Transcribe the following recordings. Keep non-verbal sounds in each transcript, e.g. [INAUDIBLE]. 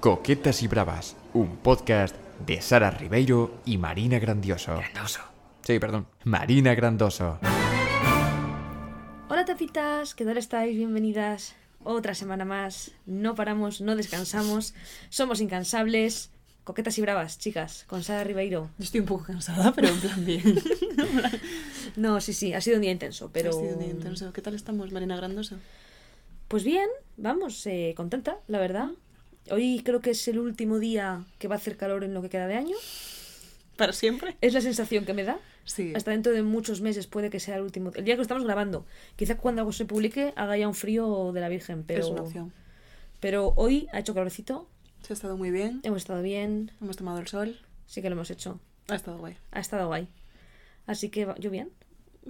Coquetas y Bravas, un podcast de Sara Ribeiro y Marina Grandioso. Grandoso. Sí, perdón, Marina Grandoso. Hola tapitas, ¿qué tal estáis? Bienvenidas. Otra semana más. No paramos, no descansamos. Somos incansables. Coquetas y bravas, chicas, con Sara Ribeiro. Yo estoy un poco cansada, pero en plan bien. [LAUGHS] No, sí, sí, ha sido un día intenso, pero. Ha sido un día intenso. ¿Qué tal estamos, Marina Grandosa? Pues bien, vamos, eh, contenta, la verdad. Hoy creo que es el último día que va a hacer calor en lo que queda de año. ¿Para siempre? Es la sensación que me da. Sí. Hasta dentro de muchos meses puede que sea el último. El día que lo estamos grabando. Quizá cuando algo se publique haga ya un frío de la Virgen, pero. Es una opción. Pero hoy ha hecho calorcito, Se ha estado muy bien. hemos estado bien, Hemos tomado el sol. sí que lo hemos hecho. Ha estado guay. Ha estado guay. Así que yo bien.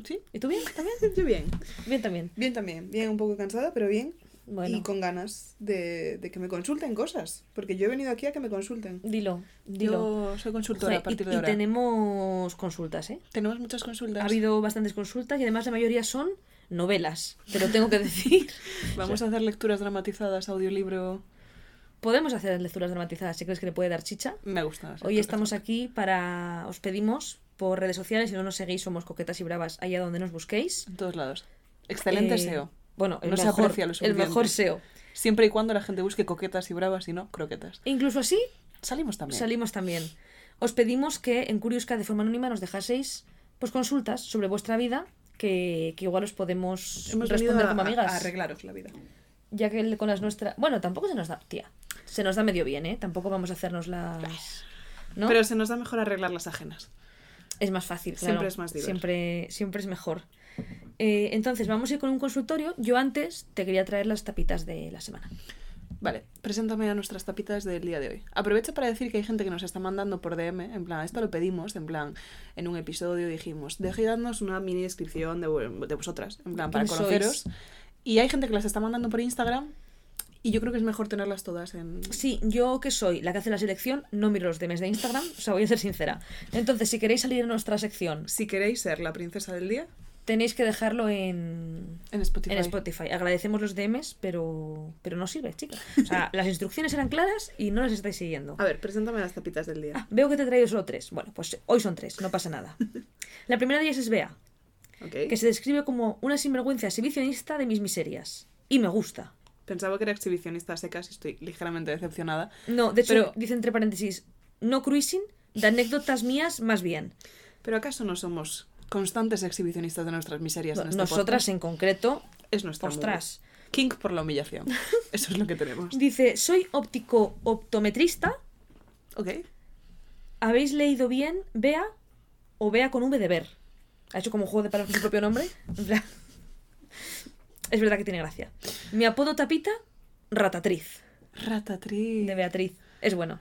¿Sí? ¿Y tú bien? ¿También? [LAUGHS] Yo bien. Bien también. Bien también. Bien, un poco cansada, pero bien. Bueno, Y con ganas de, de que me consulten cosas. Porque yo he venido aquí a que me consulten. dilo, dilo. Yo soy consultora a partir y, de y ahora. tenemos consultas, ¿eh? Tenemos muchas consultas. Ha habido bastantes consultas y además la mayoría son novelas. Te lo tengo que decir. [LAUGHS] Vamos a hacer lecturas dramatizadas, audiolibro. Podemos hacer lecturas dramatizadas si crees que le puede dar chicha. Me gusta. Hoy estamos aquí para. Os pedimos por redes sociales, si no nos seguís, somos coquetas y bravas allá donde nos busquéis. En todos lados. Excelente Eh, SEO. Bueno, el, No se mejor, aprecia lo el mejor SEO. Siempre y cuando la gente busque coquetas y bravas y no croquetas. E incluso así Salimos también. salimos también. Os pedimos que en Curiosca de forma anónima nos dejaseis pues consultas sobre vuestra vida que, que igual os podemos Hemos responder a, como amigas. a arreglaros la vida. ya que con las nuestras. Bueno, tampoco se nos da. Tía, se nos da medio bien, ¿eh? Tampoco vamos a hacernos las. ¿No? Pero se nos da mejor arreglar las ajenas. Es más fácil, claro. Siempre es más divertido. Siempre, siempre es mejor. Eh, entonces, vamos a ir con un consultorio. Yo antes te quería traer las tapitas de la semana. Vale, preséntame a nuestras tapitas del día de hoy. Aprovecho para decir que hay gente que nos está mandando por DM, en plan, esto lo pedimos, en plan, en un episodio dijimos, dejadnos una mini descripción de, vosotras, en plan, para ¿Quiénes conoceros. sois? Y hay gente que las está mandando por Instagram y yo creo que es mejor tenerlas todas en... Sí, yo que soy la que hace la selección, no miro los DMs de Instagram, o sea, voy a ser sincera. Entonces, si queréis salir en nuestra sección, Si queréis ser la princesa del día, tenéis que dejarlo en, en Spotify. en Spotify. Agradecemos los DMs, pero, pero no sirve, chica. O sea, [LAUGHS] las instrucciones eran claras y no las estáis siguiendo. A ver, preséntame las tapitas del día. Ah, veo que te he traído solo tres. Bueno, pues hoy son tres, no pasa nada. [LAUGHS] La primera de ellas es Bea, Ok. que se describe como una sinvergüenza exhibicionista de mis miserias. Y me gusta. Pensaba que era exhibicionista secas y estoy ligeramente decepcionada. No, de hecho, Pero- dice entre paréntesis, no cruising, de [LAUGHS] anécdotas mías más bien. ¿Pero acaso no somos constantes exhibicionistas de nuestras miserias en este Nosotras podcast? en concreto, Es nuestra ostras. movie. King por la humillación. [LAUGHS] Eso es lo que tenemos. Dice, soy óptico optometrista. Ok. ¿Habéis leído bien Bea o Bea con V de ver? Ha hecho como juego de palabras su propio nombre. [LAUGHS] Es verdad que tiene gracia. Mi apodo tapita, Ratatriz, Ratatriz. de Beatriz. Es bueno.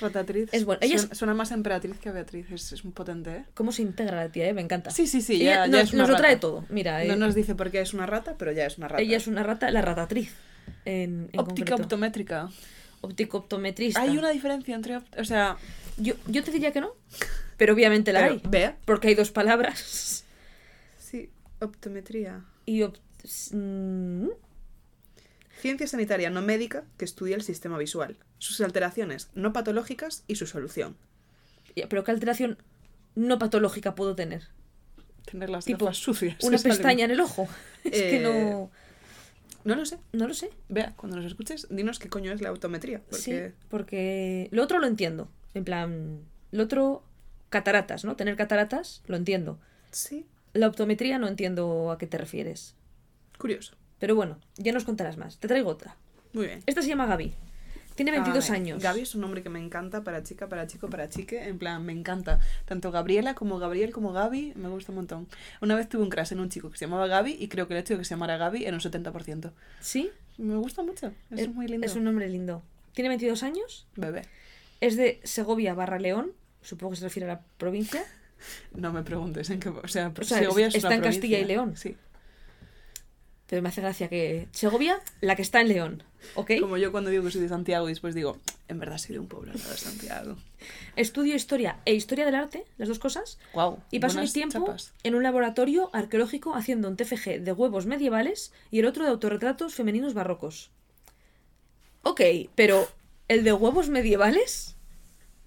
Ratatriz. Es bueno. Ella es- Suena, más emperatriz que Beatriz. Es, es un potente, ¿eh? ¿Cómo se integra la tía, eh? Me encanta. Sí, sí, sí. Ella Ya, nos, lo trae todo. Mira, eh, No nos dice por qué es una rata, pero ya es una rata. ella es una rata, la ratatriz. En, en Óptica concreto. optométrica. Óptico optometrista. Hay una diferencia entre... O sea... Yo, yo te diría que no, pero obviamente la pero, hay. Vea. Porque hay dos palabras. Sí, optometría. Y op- Ciencia sanitaria no médica que estudia el sistema visual, sus alteraciones no patológicas y su solución. pero qué alteración no patológica puedo tener. Tener las Tipo, gafas sucias. Una [LAUGHS] pestaña en el ojo. Es que Eh, no. No lo sé. No lo sé. Vea, cuando nos escuches, dinos qué coño es la optometría. Porque... Sí, porque lo otro lo entiendo. En plan, lo otro, cataratas, ¿no? Tener cataratas, lo entiendo. Sí, La optometría no entiendo a qué te refieres. curioso. Pero bueno, ya nos contarás más. Te traigo otra. Muy bien. Esta se llama Gaby. Tiene 22 A ver, años. Gaby es un nombre que me encanta para chica, para chico, para chique. En plan, me encanta. Tanto Gabriela como Gabriel como Gaby, me gusta un montón. Una vez tuve un crush en un chico que se llamaba Gaby y creo que el hecho de que se llamara Gaby era un 70%. ¿Sí? Me gusta mucho. Es, muy lindo. Es un nombre lindo. Tiene 22 años. Bebé. Es de Segovia barra León. Supongo que se refiere a la provincia. [LAUGHS] No me preguntes en qué. O sea, O sea, Segovia es está una en Castilla y. León. Sí. Pero me hace gracia que. Segovia, la que está en León. ¿Ok? Como yo cuando digo que soy de Santiago y después digo, en verdad soy de un pueblo de Santiago. Estudio historia e historia del arte, las dos cosas. Wow. Y paso mi tiempo en un laboratorio arqueológico haciendo un TFG de huevos medievales y el otro de autorretratos femeninos barrocos. Ok, pero ¿El de huevos medievales?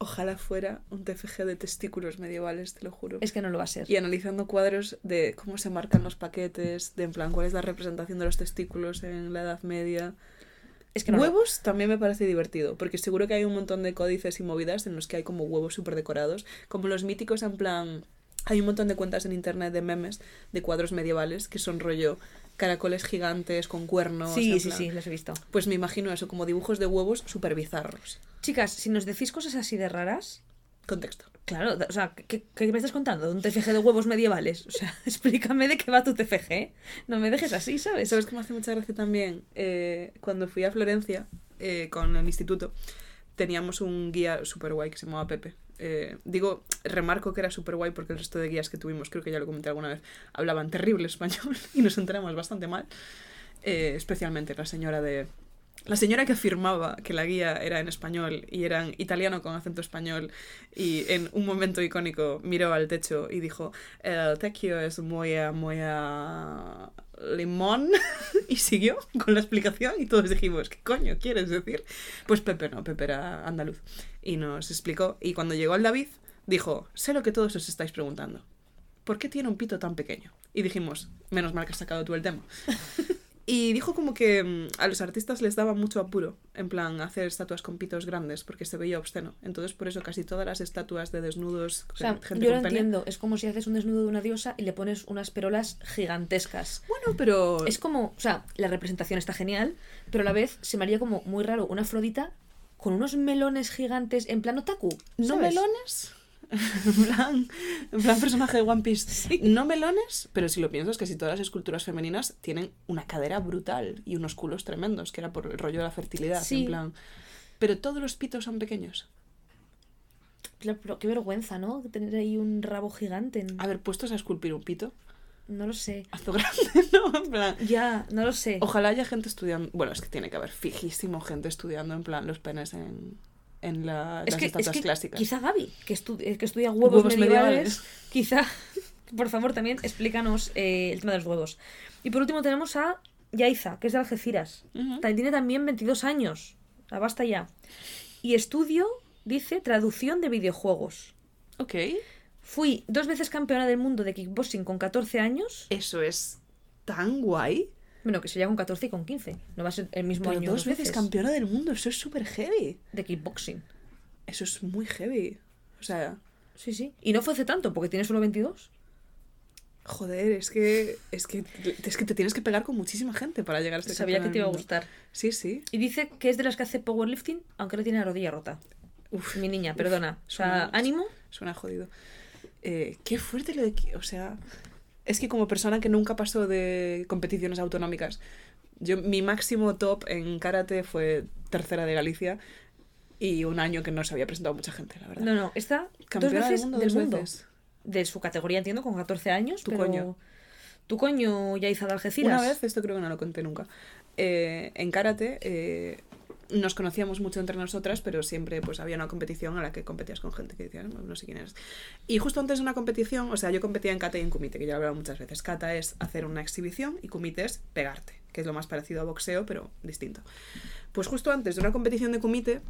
Ojalá fuera un TFG de testículos medievales, te lo juro. Es que no lo va a ser. Y analizando cuadros de cómo se marcan los paquetes, de en plan cuál es la representación de los testículos en la Edad Media. Es que no lo- huevos también me parece divertido, porque seguro que hay un montón de códices y movidas en los que hay como huevos súper decorados, como los míticos en plan... Hay un montón de cuentas en internet de memes de cuadros medievales que son rollo caracoles gigantes con cuernos. Sí, sí, plan- sí, los he visto. Pues me imagino eso, como dibujos de huevos súper bizarros. Chicas, si nos decís cosas así de raras, Contexto. claro, o sea, ¿qué, qué me estás contando? ¿De un TFG de huevos medievales? O sea, [LAUGHS] explícame de qué va tu TFG. No me dejes así, ¿sabes? ¿Sabes qué me hace mucha gracia también? Eh, cuando fui a Florencia eh, con el instituto, teníamos un guía súper guay que se llamaba Pepe. Eh, digo, remarco que era súper guay porque el resto de guías que tuvimos, creo que ya lo comenté alguna vez, hablaban terrible [LAUGHS] español y nos enteramos bastante mal. Eh, especialmente la señora de... La señora que afirmaba que la guía era en español y era italiano con acento español y en un momento icónico miró al techo y dijo el techo es muy, eh, muy eh, limón [LAUGHS] y siguió con la explicación y todos dijimos, ¿qué coño quieres decir? Pues Pepe no, Pepe era andaluz y nos explicó y cuando llegó el David dijo, sé lo que todos os estáis preguntando, ¿por qué tiene un pito tan pequeño? Y dijimos, menos mal que has sacado tú el tema. [LAUGHS] Y dijo como que mm, a los artistas les daba mucho apuro, en plan, hacer estatuas con pitos grandes, porque se veía obsceno. Entonces, por eso casi todas las estatuas de desnudos, O sea, gente yo lo pene- entiendo. Es como si haces un desnudo de una diosa y le pones unas perolas gigantescas. Bueno, pero... Es como, o sea, la representación está genial, pero a la vez se me haría como muy raro una Afrodita con unos melones gigantes en plan otaku. ¿No ¿sabes? melones? [LAUGHS] en, plan, en plan personaje de One Piece. No melones, pero si lo piensas, que si todas las esculturas femeninas tienen una cadera brutal y unos culos tremendos, que era por el rollo de la fertilidad. Sí. En plan. Pero todos los pitos son pequeños. Pero qué vergüenza, ¿no? Tener ahí un rabo gigante. en- A ver, puestos a esculpir un pito, No lo sé. hazlo grande, [LAUGHS] ¿no? En plan. Ya, no lo sé. Ojalá haya gente estudiando. Bueno, es que tiene que haber fijísimo gente estudiando en plan los penes en, en la- es las que, es estatuas que clásicas. quizá Gaby, que, estu- eh, que estudia huevos, Huevos medievales, medievales. [LAUGHS] quizá, por favor, también explícanos eh, el tema de los huevos. Y por último tenemos a Yaiza, que es de Algeciras. También Tiene también 22 años. Ah, basta ya. Y estudio, dice, traducción de videojuegos. Ok. Fui dos veces campeona del mundo de kickboxing con 14 años. Eso es tan guay. Bueno, que sería con 14 y con 15. No va a ser el mismo Pero año. dos veces campeona del mundo, eso es súper heavy. De kickboxing. Eso es muy heavy. O sea, Sí, sí. Y no fue hace tanto, porque tiene solo 22. joder, es que, es que es que te tienes que pegar con muchísima gente para llegar a este Sabía que te iba a gustar. Sí, sí. Y dice que es de las que hace powerlifting, aunque no tiene la rodilla rota. Uf, Mi niña, uf, perdona. O sea, suena- ánimo. Suena jodido. Eh, qué fuerte lo de o sea, es que como persona que nunca pasó de competiciones autonómicas, yo mi máximo top en karate fue tercera de Galicia y un año que no se había presentado mucha gente, la verdad. No, no, está dos Campeona veces del mundo, del dos mundo. veces. De su categoría, entiendo, con 14 años. Tu pero... coño. Tu coño, Yaiza de Algeciras. Una vez, esto creo que no lo conté nunca, eh, en karate eh, nos conocíamos mucho entre nosotras, pero siempre pues había una competición a la que competías con gente que decías, no, no sé quién eres. Y justo antes de una competición, o sea, yo competía en kata y en kumite, que ya lo he hablado muchas veces. Kata es hacer una exhibición y kumite es pegarte, que es lo más parecido a boxeo, pero distinto. Pues justo antes de una competición de kumite,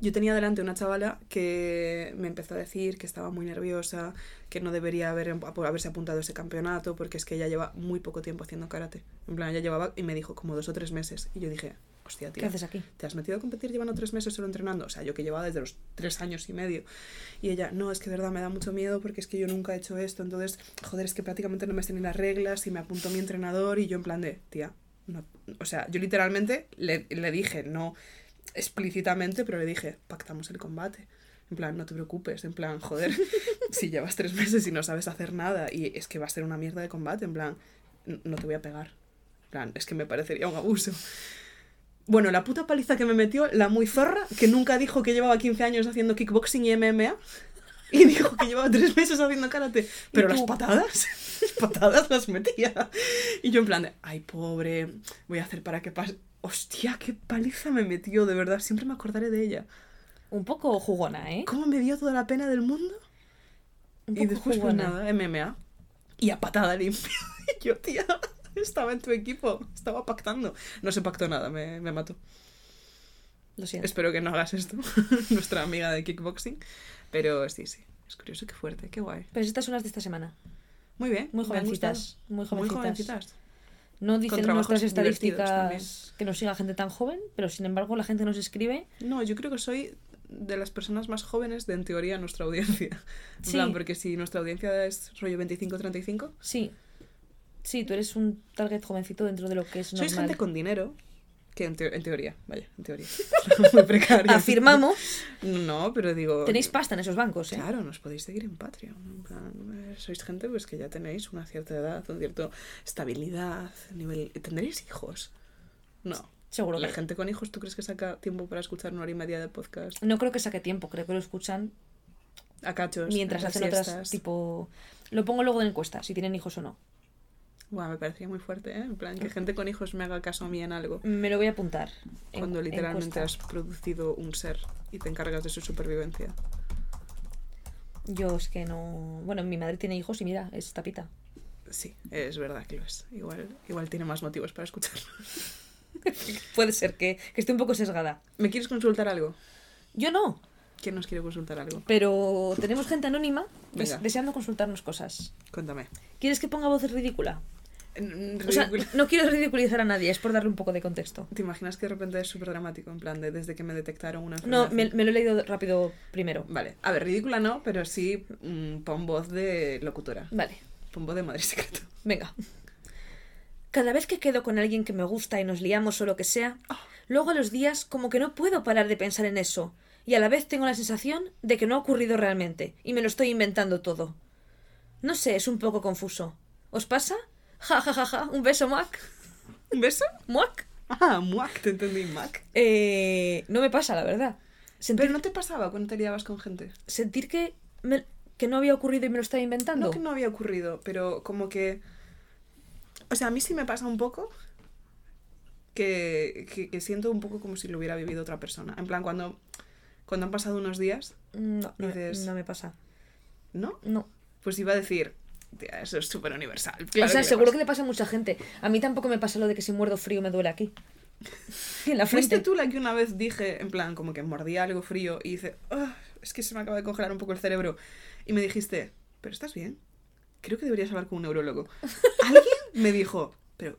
yo tenía delante una chavala que me empezó a decir que estaba muy nerviosa, que no debería haber, haberse apuntado a ese campeonato, porque es que ella lleva muy poco tiempo haciendo karate. En plan, ella llevaba, y me dijo, como dos o tres meses. Y yo dije, hostia, ¿Qué haces aquí? ¿te has metido a competir llevando tres meses solo entrenando? O sea, yo que llevaba desde los tres años y medio. Y ella, no, es que de verdad me da mucho miedo porque es que yo nunca he hecho esto. Entonces, joder, es que prácticamente no me sé ni las reglas y me apuntó mi entrenador y yo en plan de, tía, no. O sea, yo literalmente le, le dije, no explícitamente, pero le dije, pactamos el combate. En plan, no te preocupes, en plan, joder, [LAUGHS] si llevas tres meses y no sabes hacer nada y es que va a ser una mierda de combate, en plan, no te voy a pegar. En plan, es que me parecería un abuso. Bueno, la puta paliza que me metió, la muy zorra, que nunca dijo que llevaba 15 años haciendo kickboxing y MMA. Y dijo que llevaba tres meses haciendo karate. Pero las patadas, las [LAUGHS] patadas las metía. Y yo en plan de, ay, pobre, voy a hacer para que pase. Hostia, qué paliza me metió, de verdad. Siempre me acordaré de ella. Un poco jugona, ¿eh? ¿Cómo me dio toda la pena del mundo? Un Y poco después, pues jugona. nada, MMA. Y a patada limpia. [LAUGHS] Y yo, tía, [LAUGHS] estaba en tu equipo, estaba pactando. No se pactó nada, me, me mató. Lo siento. Espero que no hagas esto, [LAUGHS] nuestra amiga de kickboxing. Pero sí, sí. Es curioso, qué fuerte, qué guay. Pero estas son las de esta semana. Muy bien. Muy me han jovencitas. Muy jovencitas. jovencitas. No dicen nuestras estadísticas que nos siga gente tan joven, pero sin embargo la gente nos escribe. No, yo creo que soy de las personas más jóvenes de, en teoría, nuestra audiencia. En Sí. plan, porque si nuestra audiencia es rollo 25-35, Sí. Sí, tú eres un target jovencito dentro de lo que es sois gente con dinero. Que en, teo- en teoría, vaya, en teoría. [LAUGHS] Muy precaria. Afirmamos. No, pero digo. Tenéis pasta en esos bancos, ¿eh? Claro, nos podéis seguir en Patreon. En plan, eh, sois gente pues que ya tenéis una cierta edad, una cierta estabilidad, nivel. ¿Tendréis hijos? No. Seguro La que. gente con hijos, ¿tú crees que saca tiempo para escuchar una hora y media de podcast? No creo que saque tiempo, creo que lo escuchan A cachos. mientras en hacen otras tipo. Lo pongo luego en encuesta, si tienen hijos o no. Buah, me parecía muy fuerte, ¿eh? En plan, que gente con hijos me haga caso a mí en algo. Me lo voy a apuntar. en- Cuando literalmente has producido un ser y te encargas de su supervivencia. Yo es que no. Bueno, mi madre tiene hijos y mira, es tapita. Sí, es verdad que lo es. Igual, igual tiene más motivos para escucharlo. [LAUGHS] Puede ser que, que esté un poco sesgada. ¿Me quieres consultar algo? Yo no, ¿Quién nos quiere consultar algo? pero tenemos gente anónima des- Venga. deseando consultarnos cosas. Cuéntame. ¿Quieres que ponga voz ridícula? O sea, ridículo. no quiero ridiculizar a nadie, es por darle un poco de contexto. ¿Te imaginas que de repente es súper dramático? En plan, de desde que me detectaron una No, enfermedad. me, me lo he leído rápido primero. Vale, a ver, ridícula no, pero sí mm, pon voz de locutora. Vale, Pon voz de madre secreto. venga. Cada vez que quedo con alguien que me gusta y nos liamos o lo que sea, luego a los días como que no puedo parar de pensar en eso. Y a la vez tengo la sensación de que no ha ocurrido realmente y me lo estoy inventando todo. No sé, es un poco confuso. ¿Os pasa? Ja, ja, ja, ja. Un beso, Mac. ¿Un beso? ¿Mac? Ah, muac, te entendí, Mac. Eh, no me pasa, la verdad. Sentir, Pero no te pasaba cuando te liabas con gente. sentir que, me- que no había ocurrido y me lo estaba inventando. No que no había ocurrido, pero como que... O sea, a mí sí me pasa un poco que, que, que siento un poco como si lo hubiera vivido otra persona. En plan, cuando, cuando han pasado unos días, No, no, no me pasa. ¿no? No. Pues iba a decir, "Tía, eso es súper universal. o sea, seguro pasa". que le pasa a mucha gente. A mí tampoco me pasa lo de que si muerdo frío me duele aquí. [LAUGHS] en la ¿Fuiste frente. tú la que una vez dije, en plan, como que mordía algo frío y dice, "Ah, es que se me acaba de congelar un poco el cerebro? Y me dijiste, ¿pero estás bien? Creo que deberías hablar con un neurólogo. [LAUGHS] Alguien me dijo, pero,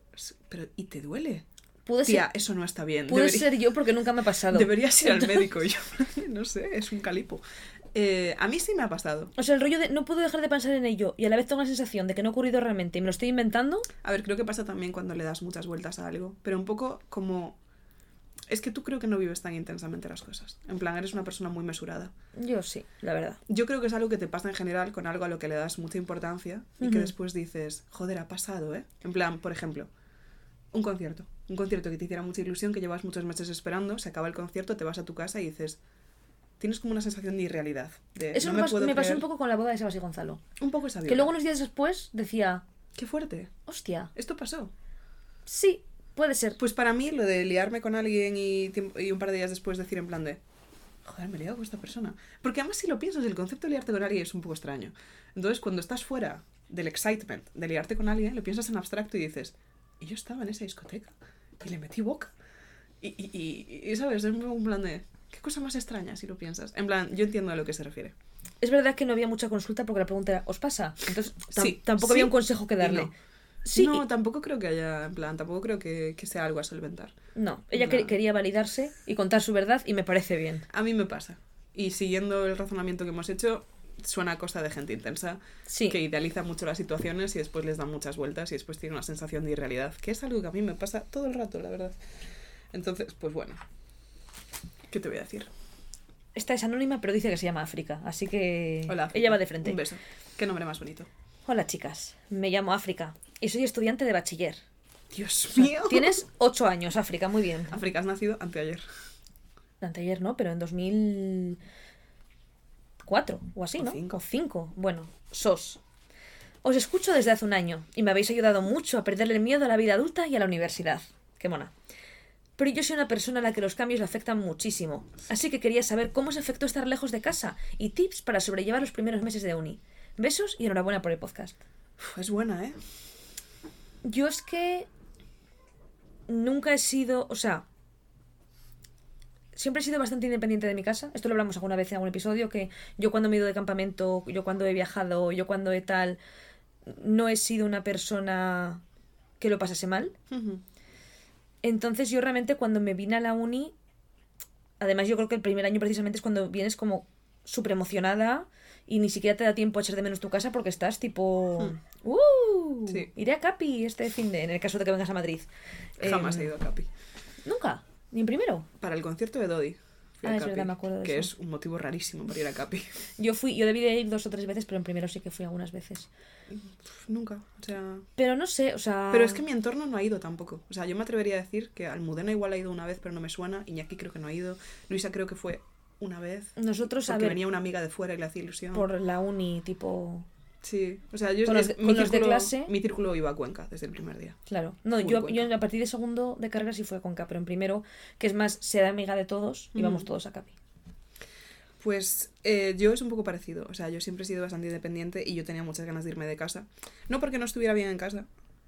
pero ¿y te duele? Puede, Tía, ser, eso no está bien. puede Debería- ser yo porque nunca me ha pasado. Deberías ir al [LAUGHS] médico. Y yo, no sé, es un calipo. Eh, a mí sí me ha pasado. O sea, el rollo de no puedo dejar de pensar en ello y a la vez tengo la sensación de que no ha ocurrido realmente y me lo estoy inventando. A ver, creo que pasa también cuando le das muchas vueltas a algo, pero un poco como... Es que tú creo que no vives tan intensamente las cosas. En plan, eres una persona muy mesurada. Yo sí, la verdad. Yo creo que es algo que te pasa en general con algo a lo que le das mucha importancia y que después dices, joder, ha pasado, ¿eh? En plan, por ejemplo, un concierto. Un concierto que te hiciera mucha ilusión, que llevas muchos meses esperando, se acaba el concierto, te vas a tu casa y dices... Tienes como una sensación de irrealidad. De, Eso no me, pas- pasó creer". un poco con la boda de Sebas y Gonzalo. Un poco esa Que vibra. luego unos días después decía, Qué fuerte. hostia, Esto pasó. sí, puede ser. Pues para mí lo de liarme con alguien y, un par de días después decir en plan de, joder, me he liado con esta persona. Porque además si lo piensas, el concepto de liarte con alguien es un poco extraño. Entonces cuando estás fuera del excitement de liarte con alguien, lo piensas en abstracto y dices, y yo estaba en esa discoteca y le metí boca. Y, y, y- y, ¿sabes? Es un plan de, qué cosa más extraña si lo piensas. En plan, yo entiendo a lo que se refiere. Es verdad que no había mucha consulta porque la pregunta era, ¿os pasa? Entonces Sí, tampoco sí había un consejo que darle. no. Sí, No, tampoco creo que haya, en plan, tampoco creo que, que sea algo a solventar. no, ella No. quería validarse y contar su verdad y me parece bien. A mí me pasa. Y siguiendo el razonamiento que hemos hecho, suena a cosa de gente intensa Sí. que idealiza mucho las situaciones y después les da muchas vueltas y después tiene una sensación de irrealidad, que es algo que a mí me pasa todo el rato, la verdad. Entonces, pues bueno. ¿Qué te voy a decir? Esta es anónima, pero dice que se llama África, así que Hola. África. ella va de frente. Un beso. Qué nombre más bonito. Hola chicas, me llamo África y soy estudiante de bachiller. Dios mío. Tienes ocho años, África, muy bien. África, has nacido anteayer. Anteayer no, pero en 2004 o así, O ¿no? cinco. O cinco. Bueno, sos. Os escucho desde hace un año y me habéis ayudado mucho a perder el miedo a la vida adulta y a la universidad. Qué mona. Pero yo soy una persona a la que los cambios le afectan muchísimo, así que quería saber cómo os afectó estar lejos de casa y tips para sobrellevar los primeros meses de uni. Besos y enhorabuena por el podcast. Uf, es buena, ¿eh? Yo es que nunca he sido, o sea, siempre he sido bastante independiente de mi casa. Esto lo hablamos alguna vez en algún episodio, que yo cuando me he ido de campamento, yo cuando he viajado, yo cuando he tal, no he sido una persona que lo pasase mal. Entonces yo realmente cuando me vine a la uni, además yo creo que el primer año precisamente es cuando vienes como súper emocionada y ni siquiera te da tiempo a echar de menos tu casa porque estás tipo... ¡Uh! Sí. Iré a Capi este fin de, en el caso de que vengas a Madrid. Jamás Em, he ido a Capi. Nunca, ni en primero. Para el concierto de Dodi. Fui a Ah, es Capi, verdad, me acuerdo de Que eso. es un motivo rarísimo para ir a Capi. Yo fui, yo debí de ir dos o tres veces, pero en primero sí que fui algunas veces. Nunca. O sea. Pero no sé, o sea... Pero es que mi entorno no ha ido tampoco. O sea, yo me atrevería a decir que Almudena igual ha ido una vez, pero no me suena. Iñaki creo que no ha ido. Luisa creo que fue una vez. Nosotros, a Porque ver, venía una amiga de fuera y le hacía ilusión. por la uni, tipo... Sí. O sea, yo Con los es- mi, los de círculo, clase. mi círculo iba a Cuenca desde el primer día. Claro. No, yo, Cuenca. yo a partir de segundo de carrera sí fue con K, pero en primero, que es más, ser amiga de todos, íbamos Mm. todos a Capi. Pues eh, yo es un poco parecido. O sea, yo siempre he sido bastante independiente y yo tenía muchas ganas de irme de casa. No porque no estuviera bien en casa,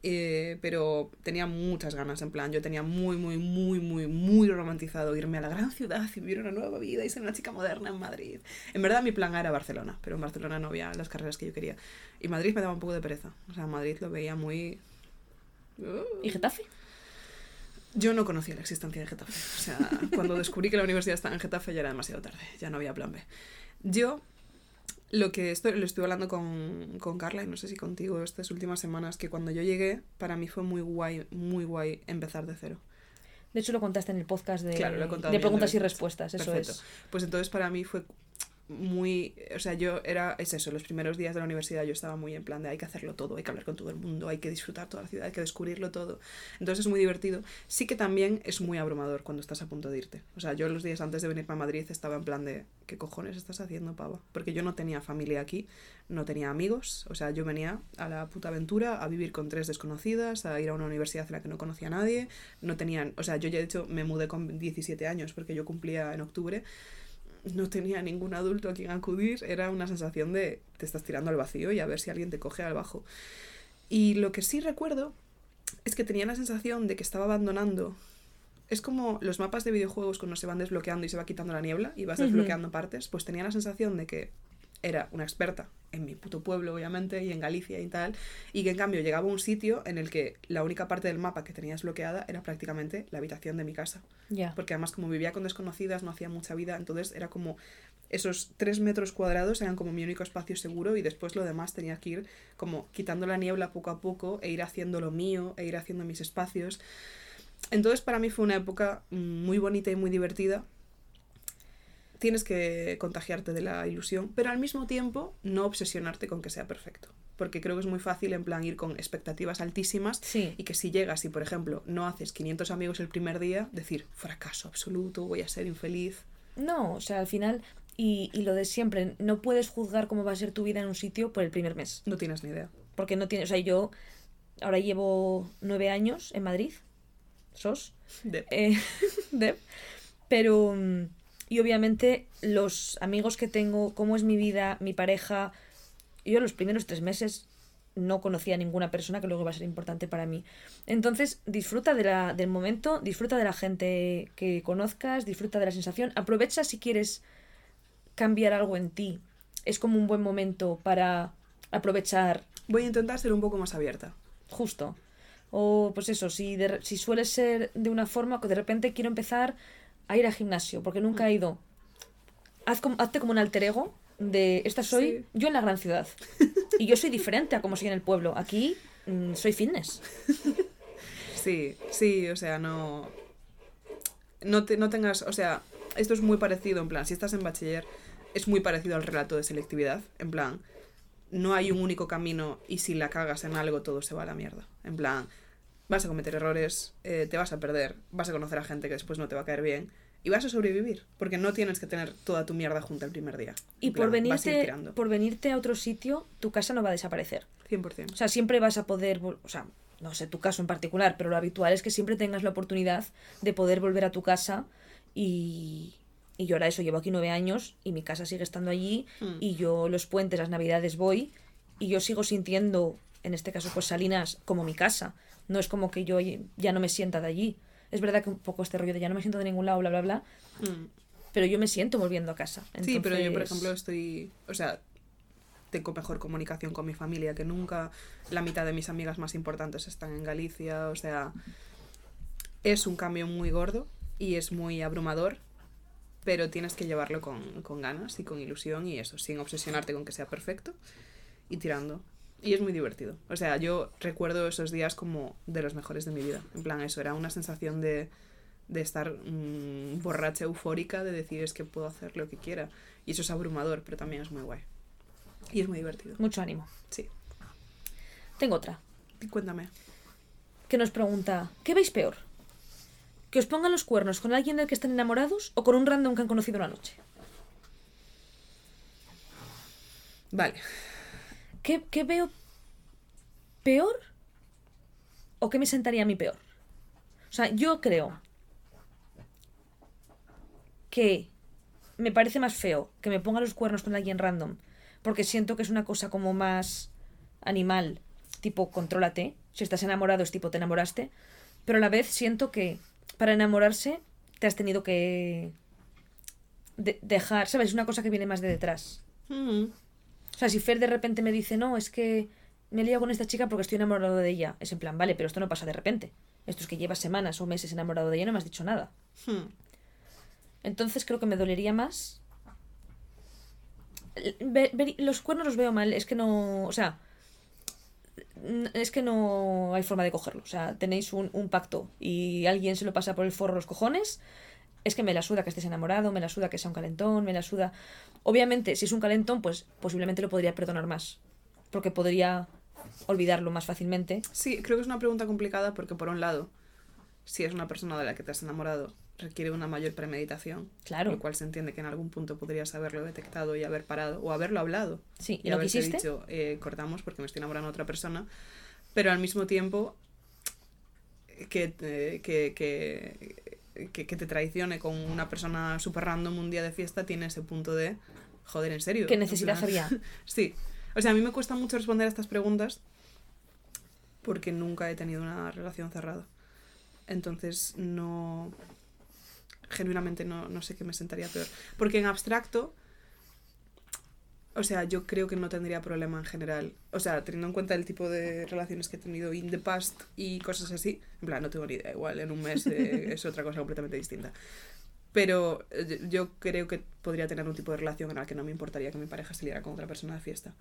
eh, pero tenía muchas ganas. En plan, yo tenía muy, muy, muy, muy, muy romantizado irme a la gran ciudad y vivir una nueva vida y ser una chica moderna en Madrid. En verdad, mi plan era Barcelona, pero en Barcelona no había las carreras que yo quería. Y Madrid me daba un poco de pereza. O sea, Madrid lo veía muy. ¿Y Getafe? Yo no conocía la existencia de Getafe. O sea, cuando descubrí que la universidad estaba en Getafe ya era demasiado tarde, ya no había plan B. Yo lo que estoy, lo estuve hablando con, con Carla y no sé si contigo estas últimas semanas, que cuando yo llegué, para mí fue muy guay, muy guay empezar de cero. De hecho, lo contaste en el podcast de, Claro, de preguntas y respuestas, eso Perfecto. es. Pues entonces para mí fue muy, o sea, yo era, es eso, los primeros días de la universidad yo estaba muy en plan de hay que hacerlo todo, hay que hablar con todo el mundo, hay que disfrutar toda la ciudad, hay que descubrirlo todo. Entonces es muy divertido. Sí que también es muy abrumador cuando estás a punto de irte. O sea, yo los días antes de venirme a Madrid estaba en plan de ¿qué cojones estás haciendo, pava? Porque yo no tenía familia aquí, no tenía amigos, o sea, yo venía a la puta aventura, a vivir con tres desconocidas, a ir a una universidad en la que no conocía a nadie, no tenían, o sea, yo ya de hecho me mudé con 17 años porque yo cumplía en octubre no tenía ningún adulto a quien acudir, era una sensación de te estás tirando al vacío y a ver si alguien te coge al bajo. Y lo que sí recuerdo es que tenía la sensación de que estaba abandonando. Es como los mapas de videojuegos cuando se van desbloqueando y se va quitando la niebla y vas desbloqueando partes, pues tenía la sensación de que era una experta en mi puto pueblo, obviamente, y en Galicia y tal, y que en cambio llegaba a un sitio en el que la única parte del mapa que tenía desbloqueada era prácticamente la habitación de mi casa Ya. porque además como vivía con desconocidas no hacía mucha vida, entonces era como esos tres metros cuadrados eran como mi único espacio seguro y después lo demás tenía que ir como quitando la niebla poco a poco e ir haciendo lo mío, e ir haciendo mis espacios. Entonces para mí fue una época muy bonita y muy divertida. Tienes que contagiarte de la ilusión, pero al mismo tiempo no obsesionarte con que sea perfecto. Porque creo que es muy fácil en plan ir con expectativas altísimas Sí. y que si llegas y, por ejemplo, no haces 500 amigos el primer día, decir, fracaso absoluto, voy a ser infeliz. No, o sea, al final, y, y lo de siempre, no puedes juzgar cómo va a ser tu vida en un sitio por el primer mes. No tienes ni idea. Porque no tienes, o sea, yo ahora llevo nueve años en Madrid, sos, De- eh, [LAUGHS] pero, mm, y obviamente los amigos que tengo, cómo es mi vida, mi pareja, yo los primeros tres meses no conocía a ninguna persona que luego iba a ser importante para mí. Entonces, disfruta de la, del momento, disfruta de la gente que conozcas, disfruta de la sensación, aprovecha si quieres cambiar algo en ti. Es como un buen momento para aprovechar Voy a intentar ser un poco más abierta. justo. O pues eso, si, de si suele ser de una forma que de repente quiero empezar a ir al gimnasio, porque nunca he ido. Haz como, hazte como un alter ego de esta soy Sí. yo en la gran ciudad. [LAUGHS] Y yo soy diferente a como soy en el pueblo. Aquí mm, soy fitness. [LAUGHS] Sí, sí, o sea, no. No, te, no tengas. O sea, esto es muy parecido, en plan, si estás en bachiller, es muy parecido al relato de selectividad. En plan, no hay un único camino y si la cagas en algo, todo se va a la mierda. En plan, vas a cometer errores, eh, te vas a perder, vas a conocer a gente que después no te va a caer bien. Y vas a sobrevivir, porque no tienes que tener toda tu mierda junta el primer día. Y por plan, a venirte, tirando. por venirte a otro sitio, tu casa no va a desaparecer. 100%. O sea, siempre vas a poder, o sea, no sé tu caso en particular, pero lo habitual es que siempre tengas la oportunidad de poder volver a tu casa y, y yo ahora eso, llevo aquí nueve años y mi casa sigue estando allí Mm. y yo los puentes, las navidades voy y yo sigo sintiendo, en este caso pues Salinas, como mi casa. No es como que yo ya no me sienta de allí. Es verdad que un poco este rollo de ya no me siento de ningún lado, bla, bla, bla. Mm. Pero yo me siento volviendo a casa. Sí, pero yo, por ejemplo, estoy. O sea, tengo mejor comunicación con mi familia que nunca. La mitad de mis amigas más importantes están en Galicia. O sea, es un cambio muy gordo y es muy abrumador. Pero tienes que llevarlo con, con ganas y con ilusión y eso, sin obsesionarte con que sea perfecto y tirando. Y es muy divertido. O sea, yo recuerdo esos días como de los mejores de mi vida. En plan, eso era una sensación de, de estar mm, borracha, eufórica, de decir es que puedo hacer lo que quiera. Y eso es abrumador, pero también es muy guay. Y es muy divertido. Mucho ánimo. Sí. Tengo otra. Cuéntame. que nos pregunta, ¿qué veis peor? ¿Que os pongan los cuernos con alguien del que están enamorados o con un random que han conocido una noche? Vale. ¿Qué, qué veo peor o qué me sentaría a mí peor? O sea, yo creo que me parece más feo que me ponga los cuernos con alguien random porque siento que es una cosa como más animal, tipo contrólate. Si estás enamorado es tipo te enamoraste, pero a la vez siento que para enamorarse te has tenido que de- dejar, ¿sabes? Es una cosa que viene más de detrás. Mm. O sea, si Fer de repente me dice, no, es que me he liado con esta chica porque estoy enamorado de ella, es en plan, vale, pero esto no pasa de repente. Esto es que llevas semanas o meses enamorado de ella y no me has dicho nada. Hmm. Entonces creo que me dolería más. Los cuernos los veo mal, es que no. O sea. Es que no hay forma de cogerlo. O sea, tenéis un, un pacto y alguien se lo pasa por el forro los cojones. Es que me la suda que estés enamorado, me la suda que sea un calentón, me la suda. Obviamente, si es un calentón, pues posiblemente lo podría perdonar más. Porque podría olvidarlo más fácilmente. Sí, creo que es una pregunta complicada porque por un lado, si es una persona de la que te has enamorado, requiere una mayor premeditación. Claro. Lo cual se entiende que en algún punto podrías haberlo detectado y haber parado o haberlo hablado. Sí, ¿y y no haberte quisiste? dicho, eh, cortamos porque me estoy enamorando de otra persona. Pero al mismo tiempo, que, que, que, que, que te traicione con una persona super random un día de fiesta tiene ese punto de, joder, en serio. ¿Qué había? [LAUGHS] Sí. O sea, a mí me cuesta mucho responder a estas preguntas porque nunca he tenido una relación cerrada. Entonces, no. Genuinamente no, no sé qué me sentaría peor. Porque en abstracto. O sea, yo creo que no tendría problema en general. O sea, teniendo en cuenta el tipo de relaciones que he tenido in the past y cosas así. En plan, no tengo ni idea. Igual en un mes eh, [LAUGHS] es otra cosa completamente distinta. Pero eh, yo creo que podría tener un tipo de relación en la que no me importaría que mi pareja saliera con otra persona de fiesta.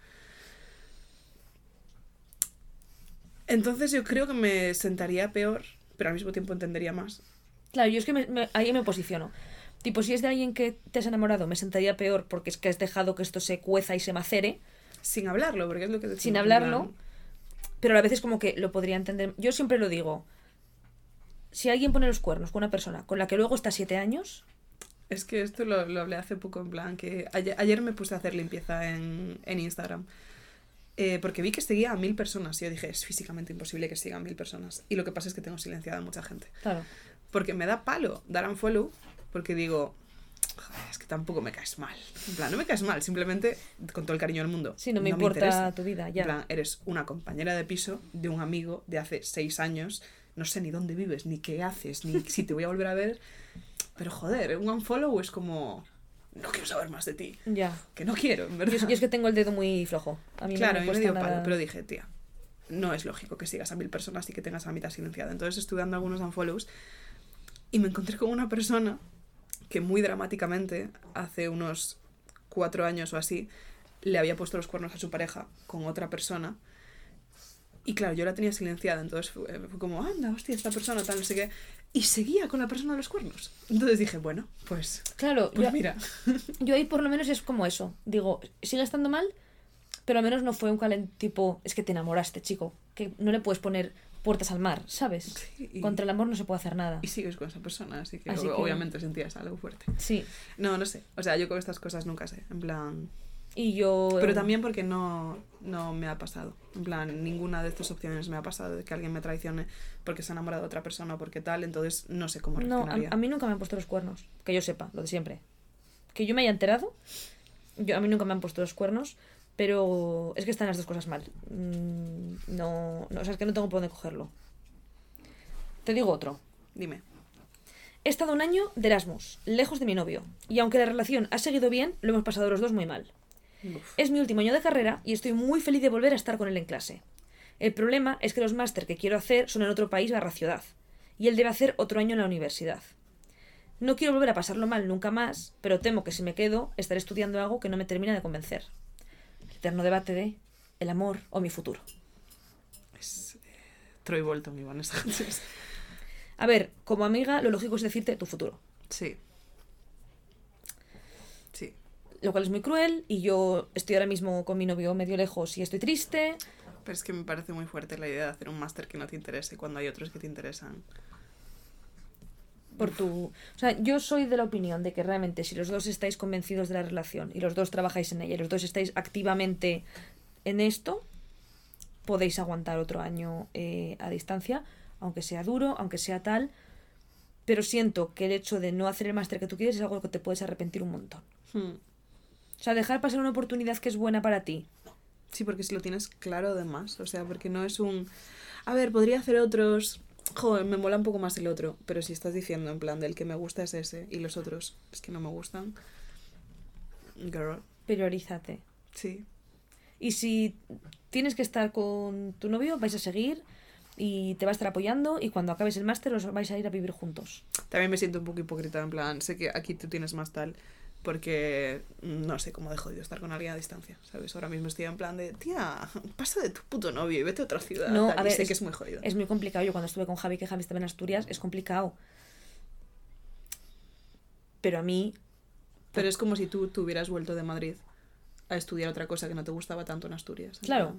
Entonces yo creo que me sentaría peor, pero al mismo tiempo entendería más. Claro, yo es que me- me- ahí me posiciono. Tipo, si es de alguien que te has enamorado, me sentaría peor porque es que has dejado que esto se cueza y se macere, Sin hablarlo, porque es lo que decimos, sin hablarlo, pero a veces como que lo podría entender. Yo siempre lo digo. Si alguien pone los cuernos con una persona con la que luego está siete años, Es que esto lo, lo hablé hace poco, en plan, que ayer, ayer me puse a hacer limpieza en, en Instagram. eh, porque vi que seguía a mil personas y yo dije, es físicamente imposible que sigan mil personas. Y lo que pasa es que tengo silenciada a mucha gente. claro. Porque me da palo dar un follow, porque digo, "Joder, es que tampoco me caes mal. En plan, no me caes mal, simplemente con todo el cariño del mundo. Sí, no me interesa. importa tu vida, ya. En plan, eres una compañera de piso de un amigo de hace seis años. No sé ni dónde vives, ni qué haces, ni si te voy a volver a ver. Pero joder, un unfollow es como. No quiero saber más de ti. Ya. Que no quiero, en Yo, verdad. es- yo es que tengo el dedo muy flojo. A mí claro, no me me dio palo, nada. pero dije, tía, no es lógico que sigas a mil personas y que tengas a mitad silenciada. Entonces estuve dando algunos unfollows y me encontré con una persona que muy dramáticamente, hace unos cuatro años o así, le había puesto los cuernos a su pareja con otra persona. Y claro, yo la tenía silenciada, entonces fue, fue como, anda, hostia, esta persona, tal, no sé qué. Y seguía con la persona de los cuernos. Entonces dije, bueno, pues, Claro, pues yo, mira. [LAUGHS] yo ahí por lo menos es como eso. Digo, sigue estando mal, pero al menos no fue un calent tipo, es que te enamoraste, chico. Que no le puedes poner puertas al mar, ¿sabes? Sí, y- Contra el amor no se puede hacer nada. Y sigues con esa persona, así que, Así que- obviamente sentías algo fuerte. Sí. No, no sé. O sea, yo con estas cosas nunca sé. En plan. Y yo. Pero también porque no, no me ha pasado. En plan, ninguna de estas opciones me ha pasado de que alguien me traicione porque se ha enamorado de otra persona o porque tal. Entonces no sé cómo No, a, a mí nunca me han puesto los cuernos. Que yo sepa, lo de siempre. Que yo me haya enterado. Yo, a mí nunca me han puesto los cuernos. Pero es que están las dos cosas mal. Mm, No, no, o sea, es que no tengo por dónde cogerlo. Te digo otro. Dime. He estado un año de Erasmus, lejos de mi novio, y aunque la relación ha seguido bien, lo hemos pasado los dos muy mal. Uf. Es mi último año de carrera y estoy muy feliz de volver a estar con él en clase. El problema es que los máster que quiero hacer son en otro país barra ciudad, y él debe hacer otro año en la universidad. No quiero volver a pasarlo mal nunca más, pero temo que si me quedo estaré estudiando algo que no me termina de convencer. Eterno debate de el amor o mi futuro. Es eh, Troy Bolton y Vanessa Hudgens. A ver, como amiga, lo lógico es decirte tu futuro. Sí. Sí. Lo cual es muy cruel, y yo estoy ahora mismo con mi novio medio lejos y estoy triste. Pero es que me parece muy fuerte la idea de hacer un máster que no te interese cuando hay otros que te interesan. Por tu... O sea, yo soy de la opinión de que realmente si los dos estáis convencidos de la relación y los dos trabajáis en ella y los dos estáis activamente en esto, podéis aguantar otro año eh, a distancia, aunque sea duro, aunque sea tal. Pero siento que el hecho de no hacer el máster que tú quieres es algo que te puedes arrepentir un montón. Hmm. O sea, dejar pasar una oportunidad que es buena para ti. Sí, porque si lo tienes claro además, o sea, porque no es un... A ver, podría hacer otros... Joder, me mola un poco más el otro, pero si estás diciendo en plan del que me gusta es ese y los otros es que no me gustan. Girl, Priorízate. sí. Y si tienes que estar con tu novio, vais a seguir y te va a estar apoyando y cuando acabes el máster os vais a ir a vivir juntos. También me siento un poco hipócrita, en plan, sé que aquí tú tienes más tal, porque no sé cómo de jodido estar con alguien a distancia, ¿sabes? Ahora mismo estoy en plan de, tía, pasa de tu puto novio y vete a otra ciudad. No, a ver, sé es- que es muy jodido. Es muy complicado. Yo cuando estuve con Javi, que Javi estaba en Asturias, es complicado. Pero a mí, Pero es como si tú te hubieras vuelto de Madrid a estudiar otra cosa que no te gustaba tanto en Asturias. Claro.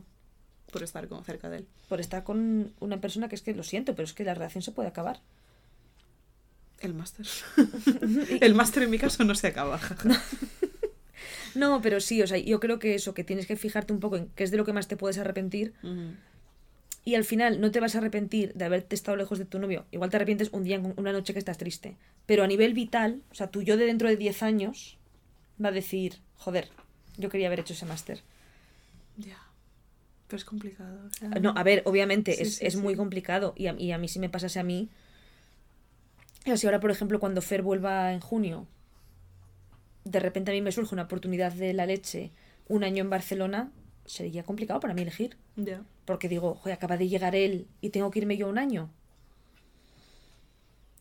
Por estar como cerca de él. por estar con una persona que es que lo siento, pero es que la relación se puede acabar. El máster. [LAUGHS] el máster en mi caso no se acaba. [LAUGHS] No, pero sí, o sea, yo creo que eso, que tienes que fijarte un poco en qué es de lo que más te puedes arrepentir y al final no te vas a arrepentir de haberte estado lejos de tu novio. Igual te arrepientes un día, una noche que estás triste. Pero a nivel vital, o sea, tu yo de dentro de 10 años va a decir, joder, yo quería haber hecho ese máster. Ya. Pero es complicado. o sea, No, a ver, obviamente Sí, es, sí, es sí. muy complicado y a, y a mí si me pasase a mí... Si ahora, por ejemplo, cuando Fer vuelva en junio, de repente a mí me surge una oportunidad de la leche un año en Barcelona, sería complicado para mí elegir. Porque digo, joder, acaba de llegar él y tengo que irme yo un año.